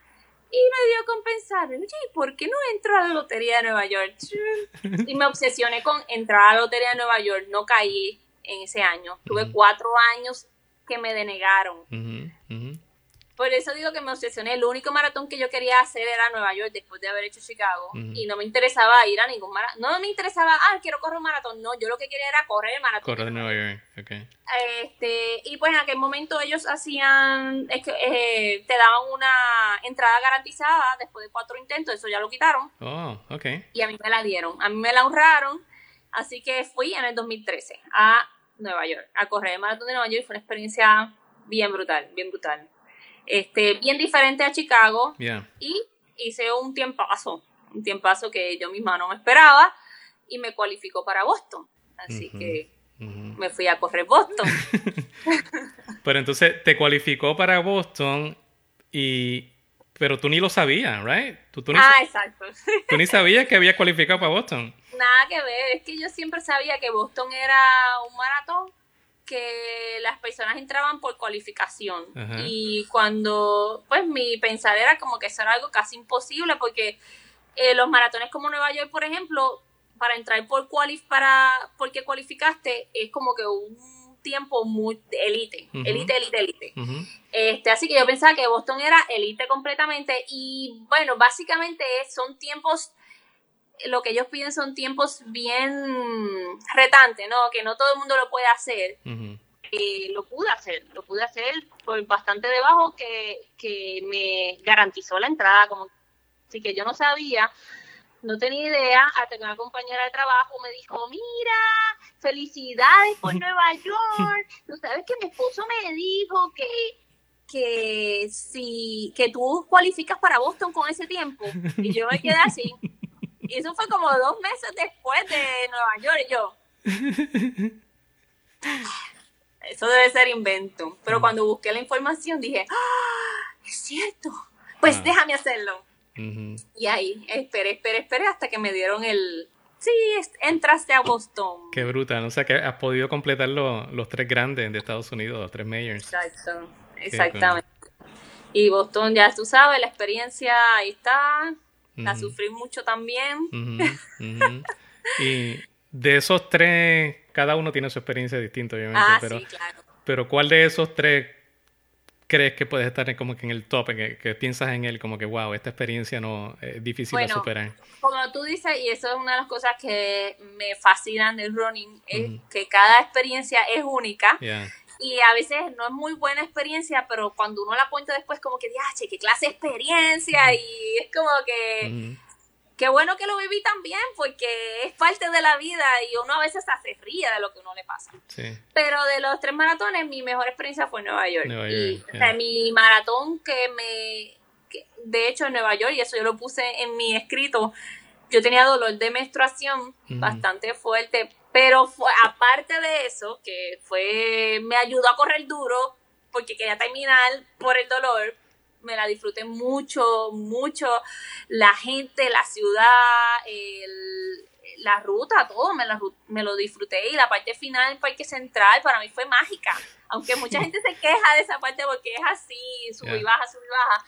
[SPEAKER 4] Y me dio con pensar, oye, ¿por qué no entro a la Lotería de Nueva York? Y me obsesioné con entrar a la Lotería de Nueva York. No caí en ese año. Tuve cuatro años que me denegaron.
[SPEAKER 2] Ujú, ujú.
[SPEAKER 4] Por eso digo que me obsesioné. El único maratón que yo quería hacer era Nueva York después de haber hecho Chicago. Y no me interesaba ir a ningún maratón. No me interesaba, ah, quiero correr un maratón. No, yo lo que quería era correr el maratón.
[SPEAKER 2] Correr de Nueva York, ok.
[SPEAKER 4] Este, y pues en aquel momento ellos hacían, es que, eh, te daban una entrada garantizada después de cuatro intentos, eso ya lo quitaron,
[SPEAKER 2] Oh, ok.
[SPEAKER 4] y a mí me la dieron, a mí me la honraron, así que fui en el 2013 a Nueva York, a correr el maratón de Nueva York, y fue una experiencia bien brutal, bien brutal. Este, bien diferente a Chicago,
[SPEAKER 2] Yeah.
[SPEAKER 4] y hice un tiempazo, un tiempazo que yo misma no me esperaba, y me cualificó para Boston, así que me fui a correr Boston.
[SPEAKER 2] Pero entonces te cualificó para Boston y... Pero tú ni lo sabías, right? Tú, tú ni,
[SPEAKER 4] Ah, exacto.
[SPEAKER 2] tú ni sabías que había cualificado para Boston.
[SPEAKER 4] Nada que ver, es que yo siempre sabía que Boston era un maratón que las personas entraban por cualificación
[SPEAKER 2] Ajá.
[SPEAKER 4] y cuando pues mi pensar era como que eso era algo casi imposible porque eh, los maratones como Nueva York por ejemplo para entrar por cualif para porque cualificaste es como que un tiempo muy elite
[SPEAKER 2] Ujú.
[SPEAKER 4] elite elite elite
[SPEAKER 2] Ujú.
[SPEAKER 4] este, así que yo pensaba que Boston era elite completamente y bueno, básicamente son tiempos, lo que ellos piden son tiempos bien retantes, ¿no? Que no todo el mundo lo puede hacer. Eh, lo pude hacer, lo pude hacer por bastante debajo que, que me garantizó la entrada. Como, así que yo no sabía, no tenía idea, hasta que una compañera de trabajo me dijo, mira, felicidades por Nueva York. Tú sabes que mi esposo me dijo que que si que tú cualificas para Boston con ese tiempo y yo me quedé así y eso fue como dos meses después de Nueva York yo eso debe ser invento pero cuando busqué la información dije ¡Ah! es cierto pues
[SPEAKER 2] Ah.
[SPEAKER 4] déjame hacerlo y ahí esperé esperé esperé hasta que me dieron el sí entraste a Boston
[SPEAKER 2] Qué brutal. O sea que has podido completar lo- los tres grandes de Estados Unidos, los tres mayors.
[SPEAKER 4] Exacto, exactamente. Y Boston, ya tú sabes, la experiencia ahí está, la sufrí mucho también.
[SPEAKER 2] Y de esos tres, cada uno tiene su experiencia distinta, obviamente,
[SPEAKER 4] ah,
[SPEAKER 2] pero,
[SPEAKER 4] sí, claro.
[SPEAKER 2] pero ¿cuál de esos tres crees que puedes estar en- como que en el top, en que, que piensas en él como que, wow, esta experiencia no es difícil de
[SPEAKER 4] Bueno,
[SPEAKER 2] superar?
[SPEAKER 4] Como tú dices, y eso es una de las cosas que me fascinan del running, es que cada experiencia es única
[SPEAKER 2] Yeah.
[SPEAKER 4] Y a veces no es muy buena experiencia, pero cuando uno la cuenta después como que, che, qué clase de experiencia y es como que... Qué bueno que lo viví también, porque es parte de la vida y uno a veces hasta se ríe de lo que uno le pasa.
[SPEAKER 2] Sí.
[SPEAKER 4] Pero de los tres maratones, mi mejor experiencia fue en Nueva York.
[SPEAKER 2] Nueva
[SPEAKER 4] y,
[SPEAKER 2] York,
[SPEAKER 4] o sea,
[SPEAKER 2] yeah.
[SPEAKER 4] mi maratón que me... que- de hecho, en Nueva York, y eso yo lo puse en mi escrito, yo tenía dolor de menstruación bastante fuerte, pero fue, aparte de eso, que fue me ayudó a correr duro, porque quería terminar por el dolor, me la disfruté mucho, mucho. La gente, la ciudad, el- la ruta, todo, me, la me lo disfruté. Y la parte final, el Parque Central, para mí fue mágica. Aunque mucha gente se queja de esa parte porque es así, sube y baja, sube y baja.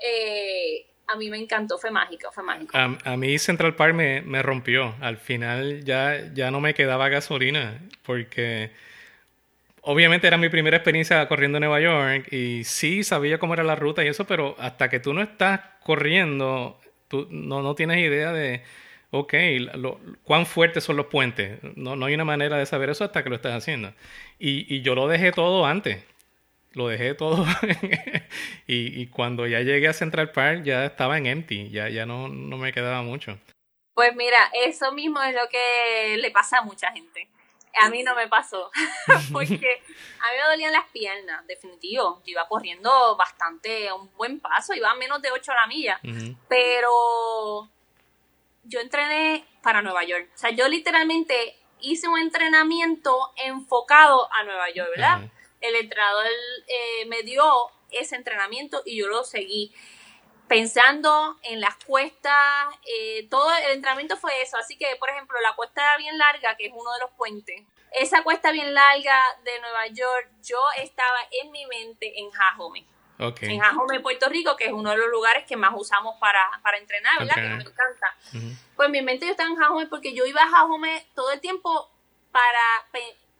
[SPEAKER 4] Eh, a mí me encantó, fue mágico, fue mágico.
[SPEAKER 2] A, mí Central Park me, me rompió. Al final ya, ya no me quedaba gasolina porque obviamente era mi primera experiencia corriendo en Nueva York y sí sabía cómo era la ruta y eso, pero hasta que tú no estás corriendo, tú no, no tienes idea de, ok, cuán fuertes son los puentes. No, no hay una manera de saber eso hasta que lo estás haciendo. Y, y yo lo dejé todo antes. Lo dejé todo y, y cuando ya llegué a Central Park ya estaba en empty, ya, ya no, no me quedaba mucho.
[SPEAKER 4] Pues mira, eso mismo es lo que le pasa a mucha gente. A mí no me pasó, porque a mí me dolían las piernas, definitivo. Yo iba corriendo bastante, a un buen paso, iba a menos de 8 a la milla, pero yo entrené para Nueva York. O sea, yo literalmente hice un entrenamiento enfocado a Nueva York, ¿verdad? El entrenador eh, me dio ese entrenamiento y yo lo seguí. Pensando en las cuestas, eh, todo el entrenamiento fue eso, así que por ejemplo la cuesta bien larga, que es uno de los puentes, esa cuesta bien larga de Nueva York, yo estaba en mi mente en Jajome, en Jajome, Puerto Rico, que es uno de los lugares que más usamos para, para entrenar, ¿verdad? Que me encanta. Pues en mi mente yo estaba en Jajome porque yo iba a Jajome todo el tiempo para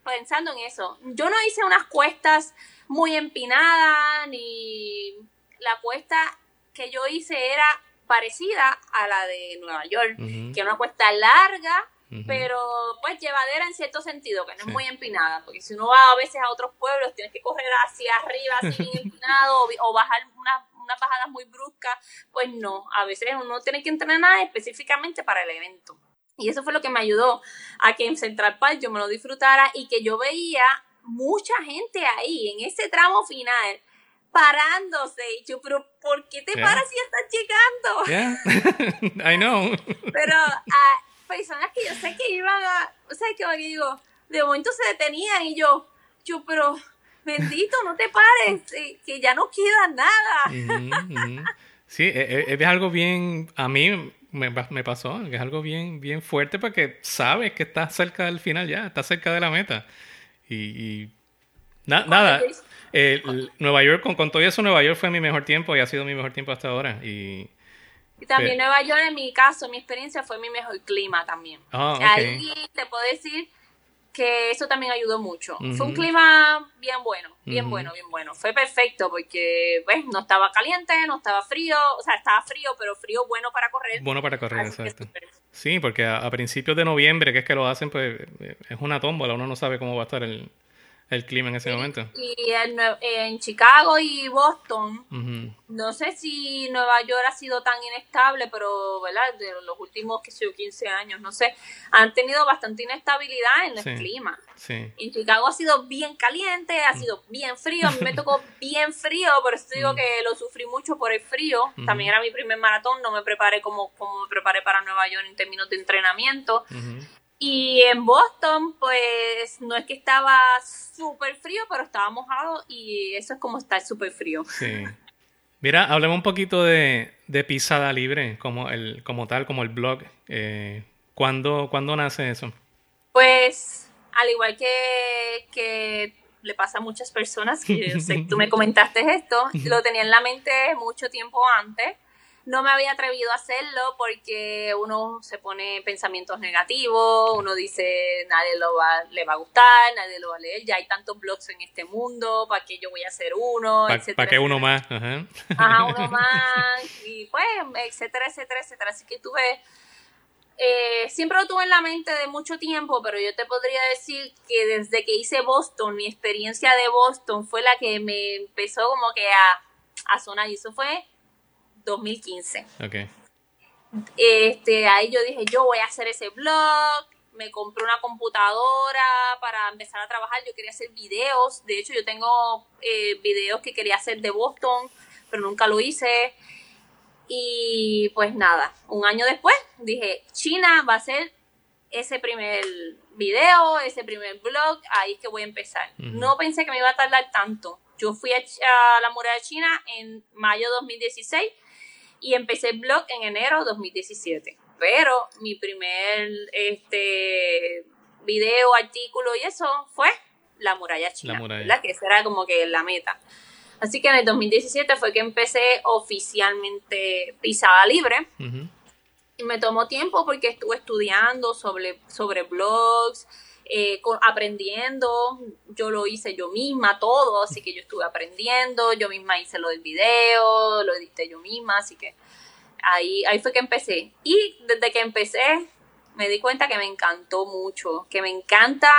[SPEAKER 4] pensando en eso. Yo no hice unas cuestas muy empinadas, ni la cuesta que yo hice era parecida a la de Nueva York, que es una cuesta larga, pero pues llevadera en cierto sentido, que no
[SPEAKER 2] Sí.
[SPEAKER 4] es muy empinada, porque si uno va a veces a otros pueblos, tienes que correr hacia arriba, así bien empinado, o, o bajar unas unas bajadas muy bruscas, pues no, a veces uno tiene que entrenar específicamente para el evento. Y eso fue lo que me ayudó a que en Central Park yo me lo disfrutara y que yo veía mucha gente ahí en ese tramo final parándose. Y yo, pero ¿por qué te
[SPEAKER 2] Yeah.
[SPEAKER 4] paras si estás llegando?
[SPEAKER 2] Yeah. I know.
[SPEAKER 4] Pero a personas que yo sé que iban a, o sea, que digo, de momento se detenían y yo, yo, pero bendito, no te pares, eh, que ya no queda nada.
[SPEAKER 2] Sí, e- e- es, algo bien, a mí me, pa- me pasó, que es algo bien, bien fuerte porque sabes que estás cerca del final ya, estás cerca de la meta. Y, y na- nada, eh, Nueva York, con, con todo eso, Nueva York fue mi mejor tiempo y ha sido mi mejor tiempo hasta ahora. Y,
[SPEAKER 4] Y también
[SPEAKER 2] Pero-
[SPEAKER 4] Nueva York, en mi caso, mi experiencia fue mi mejor clima también.
[SPEAKER 2] Ah.
[SPEAKER 4] Ahí te puedo decir que eso también ayudó mucho. Fue un clima bien bueno, bien bueno, bien bueno. Fue perfecto porque pues, no estaba caliente, no estaba frío, o sea, estaba frío, pero frío bueno para correr.
[SPEAKER 2] bueno para correr,
[SPEAKER 4] Así
[SPEAKER 2] exacto. Sí, porque a, a principios de noviembre, que es que lo hacen, pues eh, es una tómbola, uno no sabe cómo va a estar el, el clima en ese momento.
[SPEAKER 4] Y en, Nue- en Chicago y Boston, no sé si Nueva York ha sido tan inestable, pero, ¿verdad? De los últimos, que sé yo, 15 años, no sé, han tenido bastante inestabilidad en el
[SPEAKER 2] Sí.
[SPEAKER 4] clima.
[SPEAKER 2] Sí.
[SPEAKER 4] En Chicago ha sido bien caliente, ha sido bien frío, a mí me tocó bien frío, por eso digo
[SPEAKER 2] Mm.
[SPEAKER 4] que lo sufrí mucho por el frío. También era mi primer maratón, no me preparé como, como me preparé para Nueva York en términos de entrenamiento. Y en Boston, pues no es que estaba súper frío, pero estaba mojado y eso es como estar súper frío.
[SPEAKER 2] Sí. Mira, hablemos un poquito de, de Pisada Libre, como el, como tal, como el blog. Eh, ¿cuándo, cuándo nace eso?
[SPEAKER 4] Pues, al igual que, que le pasa a muchas personas, que yo sé que tú me comentaste esto, lo tenía en la mente mucho tiempo antes. No me había atrevido a hacerlo porque uno se pone pensamientos negativos, uno dice nadie lo va, le va a gustar, nadie lo va a leer, ya hay tantos blogs en este mundo, ¿para qué yo voy a hacer uno?
[SPEAKER 2] ¿Para
[SPEAKER 4] etcétera,
[SPEAKER 2] qué uno más? Ajá.
[SPEAKER 4] Ajá, uno más, y pues, etcétera, etcétera, etcétera. Así que tuve, eh, siempre lo tuve en la mente de mucho tiempo, pero yo te podría decir que desde que hice Boston, mi experiencia de Boston fue la que me empezó como que a, a sonar, y eso fue 2015.
[SPEAKER 2] Ok.
[SPEAKER 4] Este, ahí yo dije, yo voy a hacer ese blog, me compré una computadora para empezar a trabajar, yo quería hacer videos, de hecho yo tengo eh, videos que quería hacer de Boston, pero nunca lo hice. Y pues nada, un año después dije, China va a ser ese primer video, ese primer blog, ahí es que voy a empezar. No pensé que me iba a tardar tanto. Yo fui a, la muralla china en mayo de 2016 y empecé el blog en enero de 2017. Pero mi primer este video, artículo y eso fue la muralla china,
[SPEAKER 2] La muralla.
[SPEAKER 4] ¿verdad? Que esa era como que la meta. Así que en el 2017 fue que empecé oficialmente pisada libre. Y me tomó tiempo porque estuve estudiando sobre, sobre blogs, eh, co- aprendiendo. Yo lo hice yo misma, todo, así que yo estuve aprendiendo. Yo misma hice lo del video, lo edité yo misma, así que ahí, ahí fue que empecé. Y desde que empecé, me di cuenta que me encantó mucho, que me encanta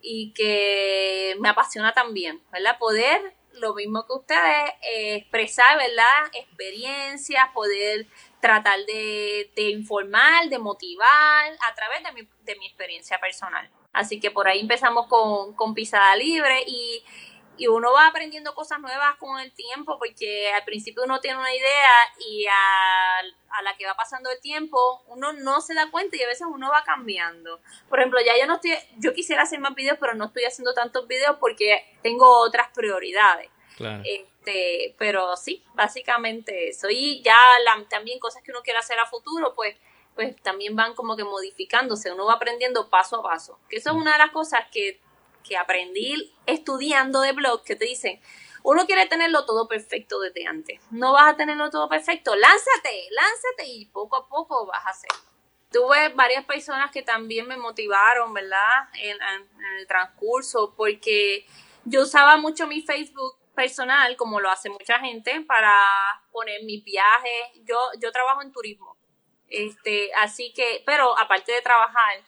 [SPEAKER 4] y que me apasiona también, ¿verdad? Poder, lo mismo que ustedes, eh, expresar, ¿verdad? Experiencias, poder tratar de, de informar, de motivar a través de mi, de mi experiencia personal. Así que por ahí empezamos con, con Pisada Libre y, y uno va aprendiendo cosas nuevas con el tiempo porque al principio uno tiene una idea y a, a la que va pasando el tiempo uno no se da cuenta y a veces uno va cambiando. Por ejemplo, ya yo no estoy, yo quisiera hacer más videos pero no estoy haciendo tantos videos porque tengo otras prioridades.
[SPEAKER 2] Claro.
[SPEAKER 4] Este, pero sí, básicamente eso. Y ya la- también cosas que uno quiere hacer a futuro, pues, pues también van como que modificándose. Uno va aprendiendo paso a paso. Que eso es una de las cosas que, que aprendí estudiando de blog, que te dicen, uno quiere tenerlo todo perfecto desde antes. No vas a tenerlo todo perfecto. Lánzate, lánzate y poco a poco vas a hacerlo. Tuve varias personas que también me motivaron, ¿verdad? En, el transcurso, porque yo usaba mucho mi Facebook personal, como lo hace mucha gente, para poner mis viajes. Yo, yo trabajo en turismo. Este, así que, pero aparte de trabajar,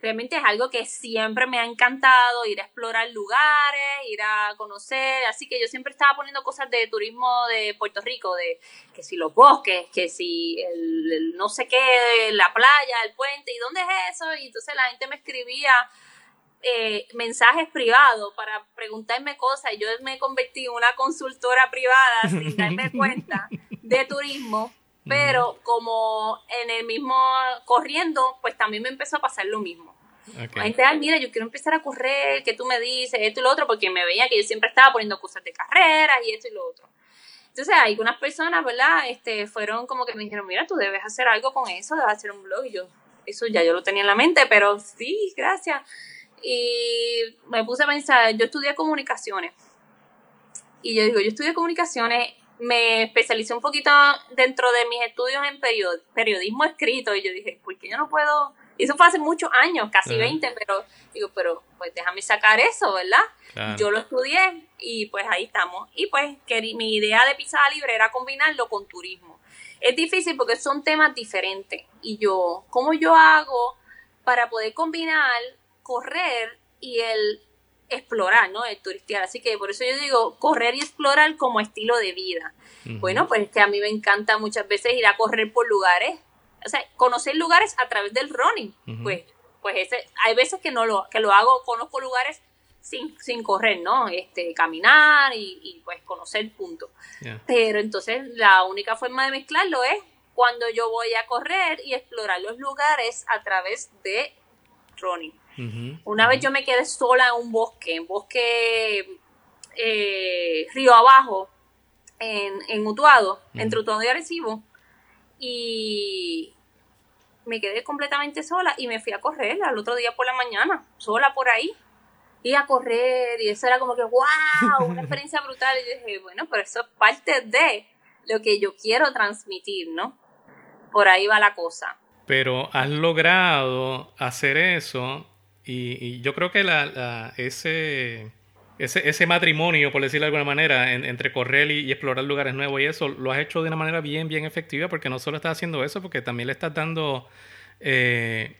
[SPEAKER 4] realmente es algo que siempre me ha encantado, ir a explorar lugares, ir a conocer, así que yo siempre estaba poniendo cosas de turismo de Puerto Rico, de que si los bosques, que si el, no sé qué, la playa, el puente, ¿y dónde es eso? Y entonces la gente me escribía eh, mensajes privados para preguntarme cosas, y yo me convertí en una consultora privada sin darme cuenta de turismo pero como en el mismo corriendo, pues también me empezó a pasar lo mismo. Okay. gente, mira, yo quiero empezar a correr, que tú me dices, esto y lo otro, porque me veía que yo siempre estaba poniendo cosas de carreras y esto y lo otro. Entonces, algunas personas, ¿verdad? Este, fueron como que me dijeron, mira, tú debes hacer algo con eso, debes hacer un blog. Y yo, eso ya yo lo tenía en la mente, pero sí, gracias. Y me puse a pensar, yo estudié comunicaciones. Y yo digo, yo estudié comunicaciones me especialicé un poquito dentro de mis estudios en periodismo escrito y yo dije, ¿por qué yo no puedo? Y eso fue hace muchos años, casi 20, pero digo, pero pues déjame sacar eso, ¿verdad? Yo lo estudié y pues ahí estamos. Y pues que mi idea de pisada libre era combinarlo con turismo. Es difícil porque son temas diferentes. Y yo, ¿cómo yo hago para poder combinar correr y el explorar, ¿no? El turistear. Así que por eso yo digo correr y explorar como estilo de vida. Bueno, pues que a mí me encanta muchas veces ir a correr por lugares, o sea, conocer lugares a través del running. Pues, pues ese, hay veces que no lo, que lo hago, conozco lugares sin, sin correr, ¿no? Este, caminar y, pues conocer punto. Pero entonces la única forma de mezclarlo es cuando yo voy a correr y explorar los lugares a través de running. Una vez yo me quedé sola en un bosque, en bosque eh, río abajo, en, en Utuado, entre Utuado y Arecibo, y me quedé completamente sola y me fui a correr al otro día por la mañana, sola por ahí. Y a correr, y eso era como que, wow, una experiencia brutal. Y yo dije, bueno, pero eso es parte de lo que yo quiero transmitir, ¿no? Por ahí va la cosa.
[SPEAKER 2] Pero has logrado hacer eso y, yo creo que la, ese, ese, ese, matrimonio, por decirlo de alguna manera, entre correr y, explorar lugares nuevos y eso, lo has hecho de una manera bien, bien efectiva, porque no solo estás haciendo eso, porque también le estás dando eh,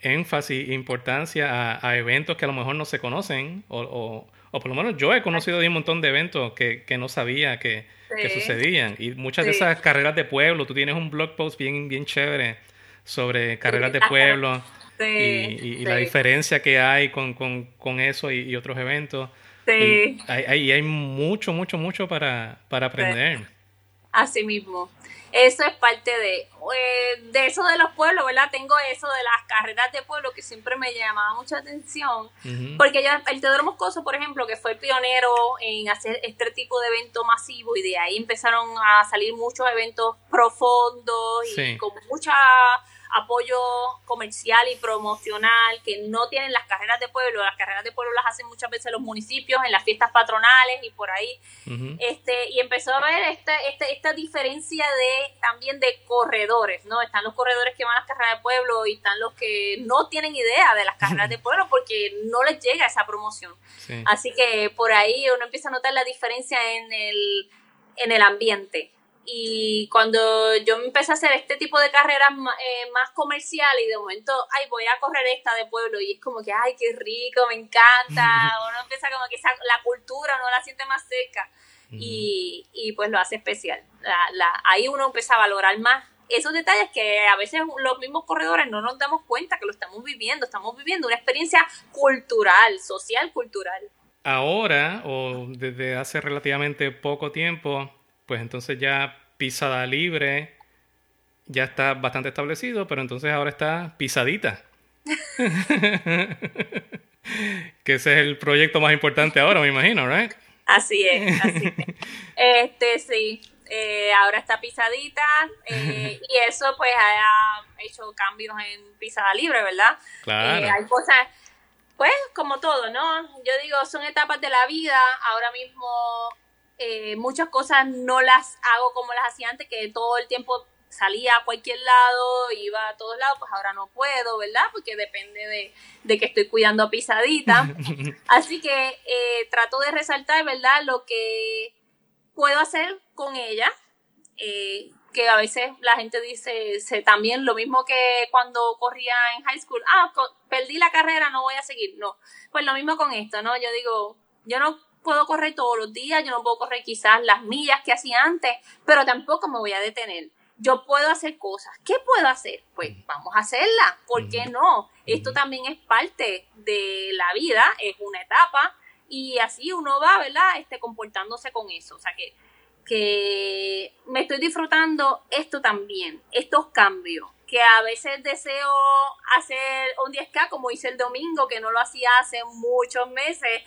[SPEAKER 2] énfasis e importancia a, eventos que a lo mejor no se conocen, o, o, por lo menos yo he conocido de un montón de eventos que, que no sabía que, que, sucedían. Y muchas de esas carreras de pueblo, tú tienes un blog post bien, bien chévere sobre carreras de pueblo y, la diferencia que hay con, con, eso y, otros eventos. Sí. hay, hay, mucho, mucho, mucho para, para aprender.
[SPEAKER 4] Así mismo. Eso es parte de, eh, de eso de los pueblos, ¿verdad? Tengo eso de las carreras de pueblo que siempre me llamaba mucha atención. Porque ya el Teodoro Moscoso, por ejemplo, que fue el pionero en hacer este tipo de evento masivo y de ahí empezaron a salir muchos eventos profundos y con mucha apoyo comercial y promocional que no tienen las carreras de pueblo. Las carreras de pueblo las hacen muchas veces los municipios en las fiestas patronales y por ahí. este Y empezó a ver esta, esta, esta diferencia de también de corredores, ¿no? Están los corredores que van a las carreras de pueblo y están los que no tienen idea de las carreras de pueblo porque no les llega esa promoción. Así que por ahí uno empieza a notar la diferencia en el, en el ambiente. Y cuando yo empecé a hacer este tipo de carreras eh, más comerciales y de momento, ay, voy a correr esta de pueblo y es como que, ay, qué rico, me encanta. Uno empieza como que la cultura no la siente más cerca y, y pues lo hace especial. La, ahí uno empieza a valorar más esos detalles que a veces los mismos corredores no nos damos cuenta que lo estamos viviendo. Estamos viviendo una experiencia cultural, social, cultural.
[SPEAKER 2] Ahora, o desde hace relativamente poco tiempo, pues entonces ya pisada libre ya está bastante establecido, pero entonces ahora está pisadita. que ese es el proyecto más importante ahora, me imagino, ¿right?
[SPEAKER 4] Así es, así es. Este, sí, eh, ahora está pisadita eh, y eso pues ha hecho cambios en pisada libre, ¿verdad?
[SPEAKER 2] Claro.
[SPEAKER 4] Eh, hay cosas, pues como todo, ¿no? Yo digo, son etapas de la vida, ahora mismo Eh, muchas cosas no las hago como las hacía antes, que todo el tiempo salía a cualquier lado, iba a todos lados, pues ahora no puedo, ¿verdad? Porque depende de, de que estoy cuidando a pisadita. Así que eh, trato de resaltar, ¿verdad? Lo que puedo hacer con ella. Eh, que a veces la gente dice también lo mismo que cuando corría en high school, ah, perdí la carrera, no voy a seguir. No, pues lo mismo con esto, ¿no? Yo digo, yo no puedo correr todos los días, yo no puedo correr quizás las millas que hacía antes, pero tampoco me voy a detener yo puedo hacer cosas. ¿Qué puedo hacer? Pues vamos a hacerla. ¿Por qué no? Esto también es parte de la vida, es una etapa y así uno va, ¿verdad? Este, comportándose con eso. O sea que, que me estoy disfrutando esto también, estos cambios que a veces deseo hacer un 10K como hice el domingo, que no lo hacía hace muchos meses,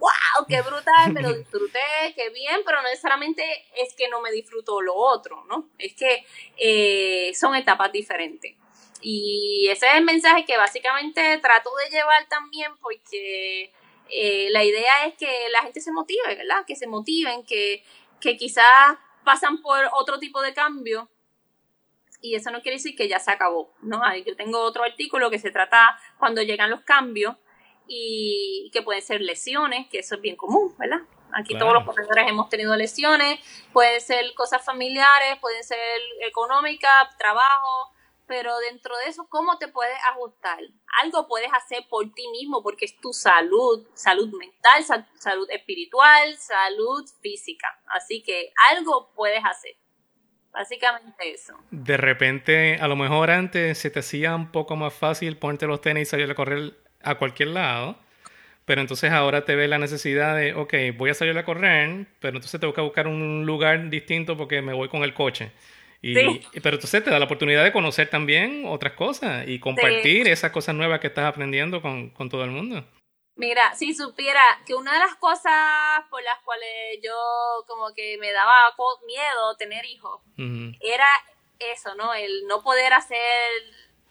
[SPEAKER 4] wow, qué brutal, me lo disfruté, qué bien, pero no necesariamente es que no me disfruto lo otro, ¿no? Es que eh, son etapas diferentes. Y ese es el mensaje que básicamente trato de llevar también porque eh, la idea es que la gente se motive, ¿verdad? Que se motiven, que, que quizás pasan por otro tipo de cambio y eso no quiere decir que ya se acabó, ¿no? Yo tengo otro artículo que se trata cuando llegan los cambios y que pueden ser lesiones, que eso es bien común, ¿verdad? Aquí todos los profesores hemos tenido lesiones, pueden ser cosas familiares, pueden ser económicas, trabajo, pero dentro de eso, ¿cómo te puedes ajustar? Algo puedes hacer por ti mismo porque es tu salud, salud mental, salud espiritual, salud física. Así que algo puedes hacer. Básicamente eso.
[SPEAKER 2] De repente, a lo mejor antes se te hacía un poco más fácil ponerte los tenis y salir a correr a cualquier lado, pero entonces ahora te ve la necesidad de, ok, voy a salir a correr, pero entonces tengo que buscar un lugar distinto porque me voy con el coche. Y, Pero entonces te da la oportunidad de conocer también otras cosas y compartir esas cosas nuevas que estás aprendiendo con, con, todo el mundo.
[SPEAKER 4] Mira, si supiera que una de las cosas por las cuales yo como que me daba miedo tener hijos era eso, ¿no? El no poder hacer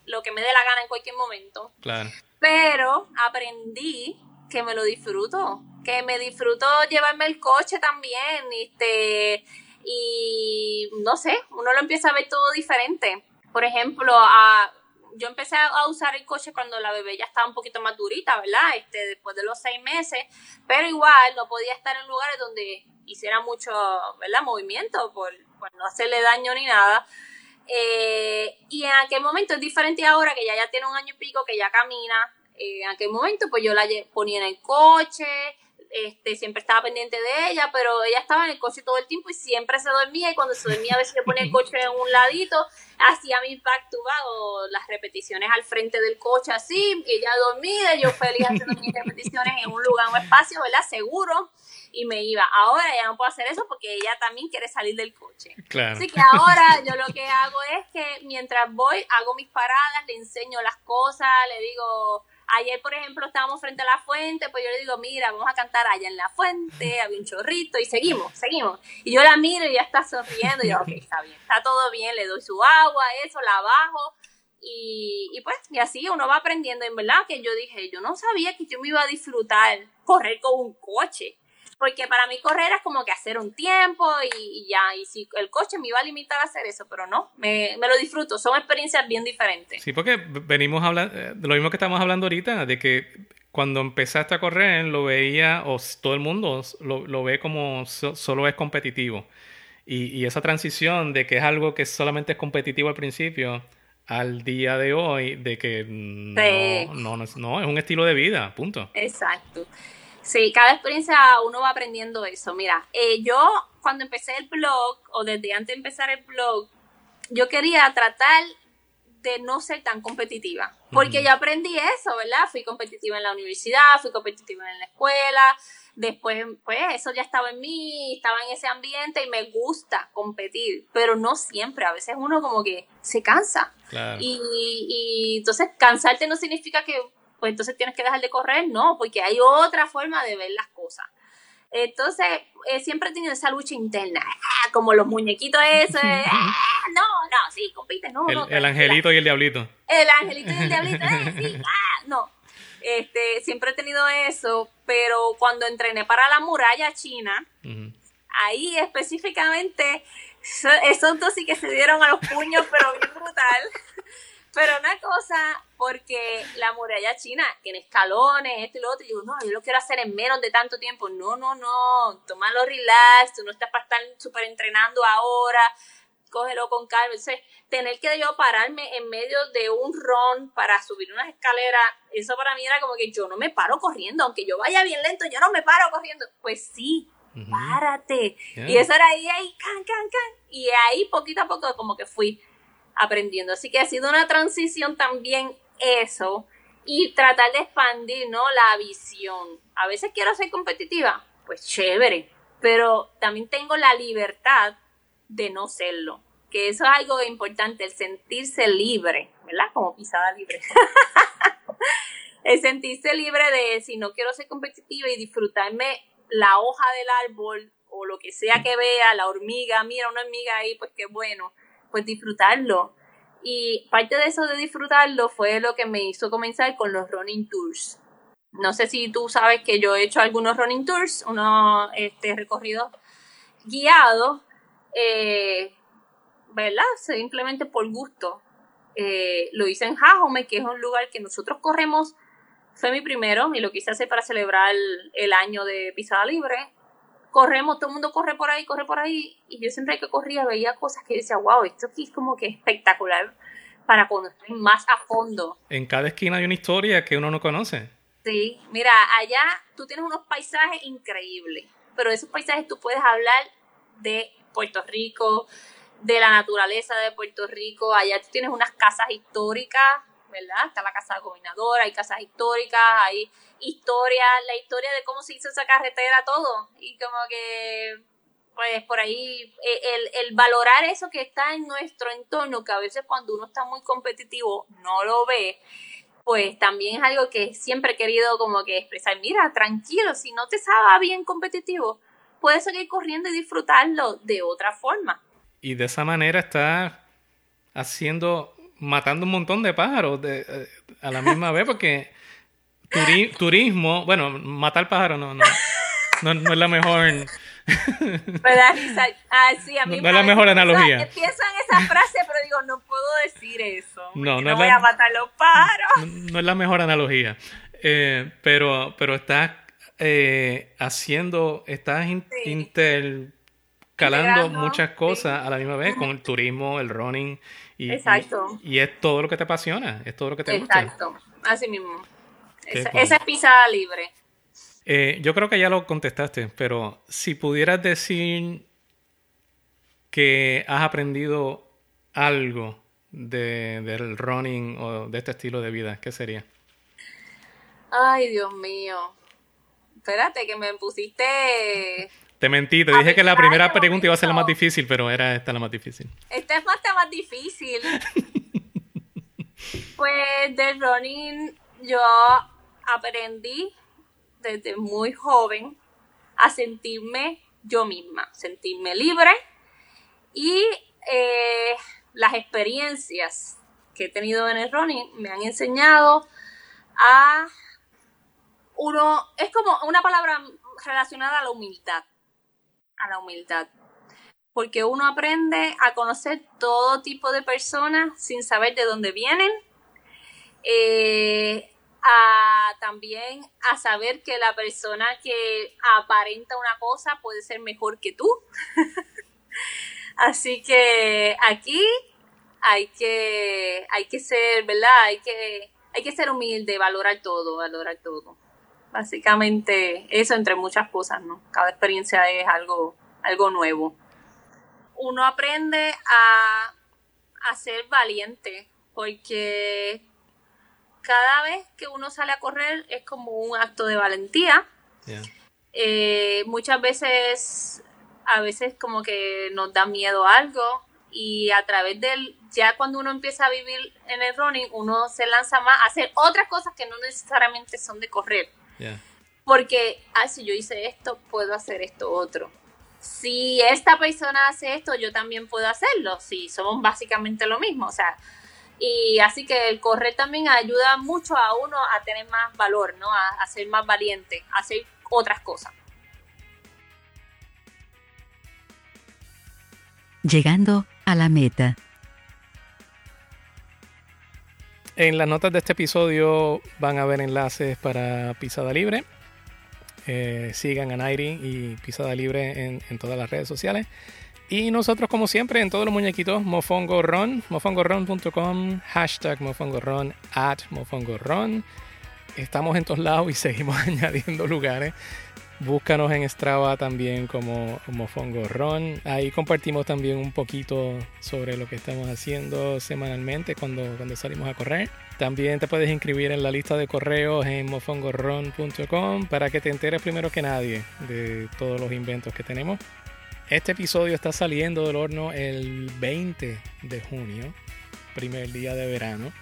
[SPEAKER 4] lo que me dé la gana en cualquier momento.
[SPEAKER 2] Claro.
[SPEAKER 4] Pero aprendí que me lo disfruto, que me disfruto llevarme el coche también, este, y no sé, uno lo empieza a ver todo diferente. Por ejemplo, a, yo empecé a usar el coche cuando la bebé ya estaba un poquito más durita, ¿verdad? Este, después de los seis meses, pero igual no podía estar en lugares donde hiciera mucho, ¿verdad? Movimiento por, por no hacerle daño ni nada. Eh, y en aquel momento es diferente ahora que ya, ya tiene un año y pico, que ya camina. Eh, en aquel momento pues yo la ponía en el coche, este, siempre estaba pendiente de ella, pero ella estaba en el coche todo el tiempo y siempre se dormía y cuando se dormía a veces le ponía el coche en un ladito, hacía mi back to o las repeticiones al frente del coche así, ella dormía, yo feliz haciendo mis repeticiones en un lugar, en un espacio, ¿verdad? Seguro y me iba. Ahora ya no puedo hacer eso porque ella también quiere salir del coche. Así que ahora yo lo que hago es que mientras voy, hago mis paradas, le enseño las cosas, le digo, ayer por ejemplo estábamos frente a la fuente, pues yo le digo, mira, vamos a cantar allá en la fuente, había un chorrito y seguimos, seguimos. Y yo la miro y ya está sonriendo y yo, ok, está bien, está todo bien, le doy su agua, eso, la bajo. Y, y pues, y así uno va aprendiendo. En verdad que yo dije, yo no sabía que yo me iba a disfrutar correr con un coche porque para mí correr es como que hacer un tiempo y, ya, y si el coche me iba a limitar a hacer eso, pero no, me, lo disfruto, son experiencias bien diferentes.
[SPEAKER 2] Sí, porque venimos hablando eh, lo mismo que estamos hablando ahorita, de que cuando empezaste a correr lo veía, o todo el mundo lo, ve como solo es competitivo. Y, esa transición de que es algo que solamente es competitivo al principio, al día de hoy, de que no, no, no, no, es un estilo de vida, punto.
[SPEAKER 4] Exacto. Sí, cada experiencia uno va aprendiendo eso. Mira, eh, yo cuando empecé el blog, o desde antes de empezar el blog, yo quería tratar de no ser tan competitiva. Porque yo aprendí eso, ¿verdad? Fui competitiva en la universidad, fui competitiva en la escuela. Después, pues, eso ya estaba en mí, estaba en ese ambiente y me gusta competir, pero no siempre. A veces uno como que se cansa. Y, y entonces cansarte no significa que pues entonces tienes que dejar de correr, no, porque hay otra forma de ver las cosas. Entonces, eh, siempre he tenido esa lucha interna, ah, como los muñequitos esos, ah, no, no, sí, compite, no,
[SPEAKER 2] el,
[SPEAKER 4] no.
[SPEAKER 2] El angelito y el diablito.
[SPEAKER 4] El angelito y el diablito, eh, sí, ah, no. Este, siempre he tenido eso, pero cuando entrené para la muralla china, ahí específicamente, esos dos sí que se dieron a los puños, pero bien brutal. Pero una cosa, porque la muralla china tiene escalones, esto y lo otro, y yo, no, yo lo quiero hacer en menos de tanto tiempo. No, no, no, tómalo relax, tú no estás para estar súper entrenando ahora, cógelo con calma. Entonces, tener que yo pararme en medio de un ron para subir unas escaleras, eso para mí era como que yo no me paro corriendo, aunque yo vaya bien lento, yo no me paro corriendo. Pues sí, párate. Y eso era ahí, ahí, can, can, can. Y ahí poquito a poco como que fui aprendiendo. Así que ha sido una transición también eso y tratar de expandir, ¿no? La visión. A veces quiero ser competitiva, pues chévere, pero también tengo la libertad de no serlo. Que eso es algo importante, el sentirse libre, ¿verdad? Como pisada libre. el sentirse libre de si no quiero ser competitiva y disfrutarme la hoja del árbol o lo que sea que vea, la hormiga, mira una hormiga ahí, pues qué bueno pues disfrutarlo. Y parte de eso de disfrutarlo fue lo que me hizo comenzar con los running tours. No sé si tú sabes que yo he hecho algunos running tours, unos este, recorridos guiados, eh, ¿verdad? Simplemente por gusto. Eh, lo hice en Jajome, que es un lugar que nosotros corremos, fue mi primero y lo quise hacer para celebrar el año de pisada libre corremos, todo el mundo corre por ahí, corre por ahí, y yo siempre que corría veía cosas que decía, wow, esto aquí es como que espectacular para conocer más a fondo.
[SPEAKER 2] En cada esquina hay una historia que uno no conoce.
[SPEAKER 4] Sí, mira, allá tú tienes unos paisajes increíbles, pero de esos paisajes tú puedes hablar de Puerto Rico, de la naturaleza de Puerto Rico, allá tú tienes unas casas históricas, ¿verdad? Está la casa gobernadora, hay casas históricas, hay historia, la historia de cómo se hizo esa carretera, todo. Y como que, pues por ahí, e, el, el valorar eso que está en nuestro entorno, que a veces cuando uno está muy competitivo no lo ve, pues también es algo que siempre he querido como que expresar, mira, tranquilo, si no te sabe bien competitivo, puedes seguir corriendo y disfrutarlo de otra forma.
[SPEAKER 2] Y de esa manera está haciendo, matando un montón de pájaros de, eh, a la misma vez, porque turismo, bueno, matar pájaro no, no, no, es la mejor.
[SPEAKER 4] Ah, sí, a mí
[SPEAKER 2] no, es la mejor analogía.
[SPEAKER 4] Empiezo en esa frase, pero digo, no puedo decir eso. No, no, voy a matar los pájaros.
[SPEAKER 2] No, es la mejor analogía. Eh, pero, pero estás eh, haciendo, estás intercalando muchas cosas a la misma vez con el turismo, el running. Y,
[SPEAKER 4] Exacto.
[SPEAKER 2] Y, es todo lo que te apasiona, es todo lo que te gusta.
[SPEAKER 4] Exacto, así mismo. Esa, es pisada libre.
[SPEAKER 2] Eh, yo creo que ya lo contestaste, pero si pudieras decir que has aprendido algo de, del running o de este estilo de vida, ¿qué sería?
[SPEAKER 4] Ay, Dios mío. Espérate, que me pusiste.
[SPEAKER 2] Te mentí, te dije que la primera pregunta iba a ser la más difícil, pero era esta la más difícil.
[SPEAKER 4] Esta es más, más difícil. pues del running, yo aprendí desde muy joven a sentirme yo misma, sentirme libre y eh, las experiencias que he tenido en el running me han enseñado a uno, es como una palabra relacionada a la humildad, a la humildad, porque uno aprende a conocer todo tipo de personas sin saber de dónde vienen, eh, a también a saber que la persona que aparenta una cosa puede ser mejor que tú. Así que aquí hay que, hay que ser, ¿verdad? Hay que, hay que ser humilde, valorar todo, valorar todo. Básicamente eso entre muchas cosas, ¿no? Cada experiencia es algo, algo nuevo. Uno aprende a, a ser valiente porque cada vez que uno sale a correr es como un acto de valentía. Eh, muchas veces, a veces como que nos da miedo algo y a través del, ya cuando uno empieza a vivir en el running, uno se lanza más a hacer otras cosas que no necesariamente son de correr. Porque, ah, si yo hice esto, puedo hacer esto otro. Si esta persona hace esto, yo también puedo hacerlo. Si somos básicamente lo mismo. O sea, y así que el correr también ayuda mucho a uno a tener más valor, ¿no? A, ser más valiente, a hacer otras cosas.
[SPEAKER 3] llegando a la meta.
[SPEAKER 2] En las notas de este episodio van a haber enlaces para Pisada Libre. Eh, sigan a Nairi y Pisada Libre en, todas las redes sociales. Y nosotros, como siempre, en todos los muñequitos, mofongoron, mofongoron.com, hashtag mofongoron, at mofongoron. Estamos en todos lados y seguimos añadiendo lugares. Búscanos en Strava también como Mofongorron. Ahí compartimos también un poquito sobre lo que estamos haciendo semanalmente cuando, cuando salimos a correr. También te puedes inscribir en la lista de correos en mofongorron.com para que te enteres primero que nadie de todos los inventos que tenemos. Este episodio está saliendo del horno el 20 de junio, primer día de verano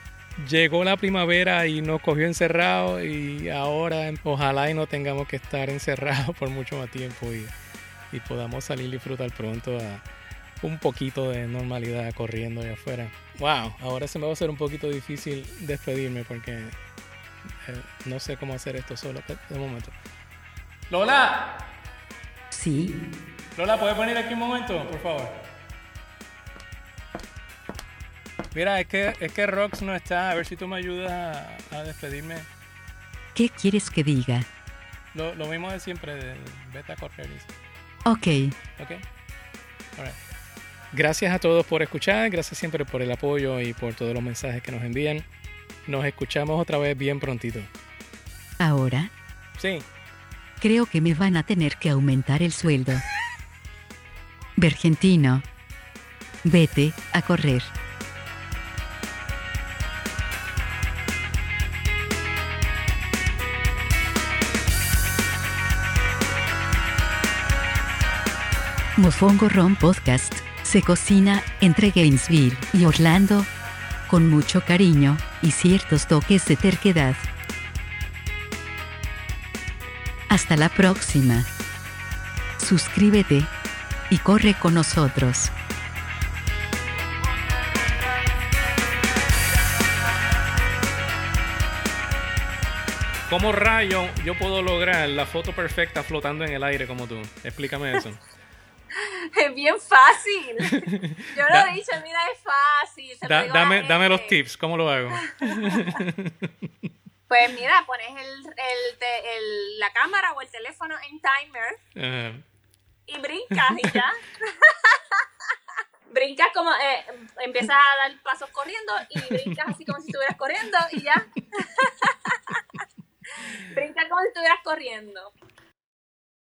[SPEAKER 2] llegó la primavera y nos cogió encerrados y ahora ojalá y no tengamos que estar encerrados por mucho más tiempo y, y, podamos salir y disfrutar pronto a un poquito de normalidad corriendo allá afuera. Wow, ahora se me va a hacer un poquito difícil despedirme porque eh, no sé cómo hacer esto solo de momento. Lola.
[SPEAKER 3] Sí.
[SPEAKER 2] Lola, ¿puedes venir aquí un momento, por favor? Mira, es que, es que Rox no está. A ver si tú me ayudas a, a despedirme.
[SPEAKER 3] ¿Qué quieres que diga?
[SPEAKER 2] Lo, lo mismo de siempre, de beta correr.
[SPEAKER 3] Ok.
[SPEAKER 2] Ok. Right. Gracias a todos por escuchar. Gracias siempre por el apoyo y por todos los mensajes que nos envían. Nos escuchamos otra vez bien prontito.
[SPEAKER 3] Ahora.
[SPEAKER 2] Sí.
[SPEAKER 3] Creo que me van a tener que aumentar el sueldo. Vergentino. Vete a correr. Mofongo Ron Podcast se cocina entre Gainesville y Orlando con mucho cariño y ciertos toques de terquedad. Hasta la próxima. Suscríbete y corre con nosotros.
[SPEAKER 2] ¿Cómo rayo yo puedo lograr la foto perfecta flotando en el aire como tú? Explícame eso.
[SPEAKER 4] Es bien fácil. Yo lo he dicho, mira, es fácil.
[SPEAKER 2] Da, dame, dame los tips, ¿cómo lo hago?
[SPEAKER 4] Pues mira, pones el, el, el, la cámara o el teléfono en timer uh -huh. y brincas y ya. brincas como, eh, empiezas a dar pasos corriendo y brincas así como si estuvieras corriendo y ya. brincas como si estuvieras corriendo.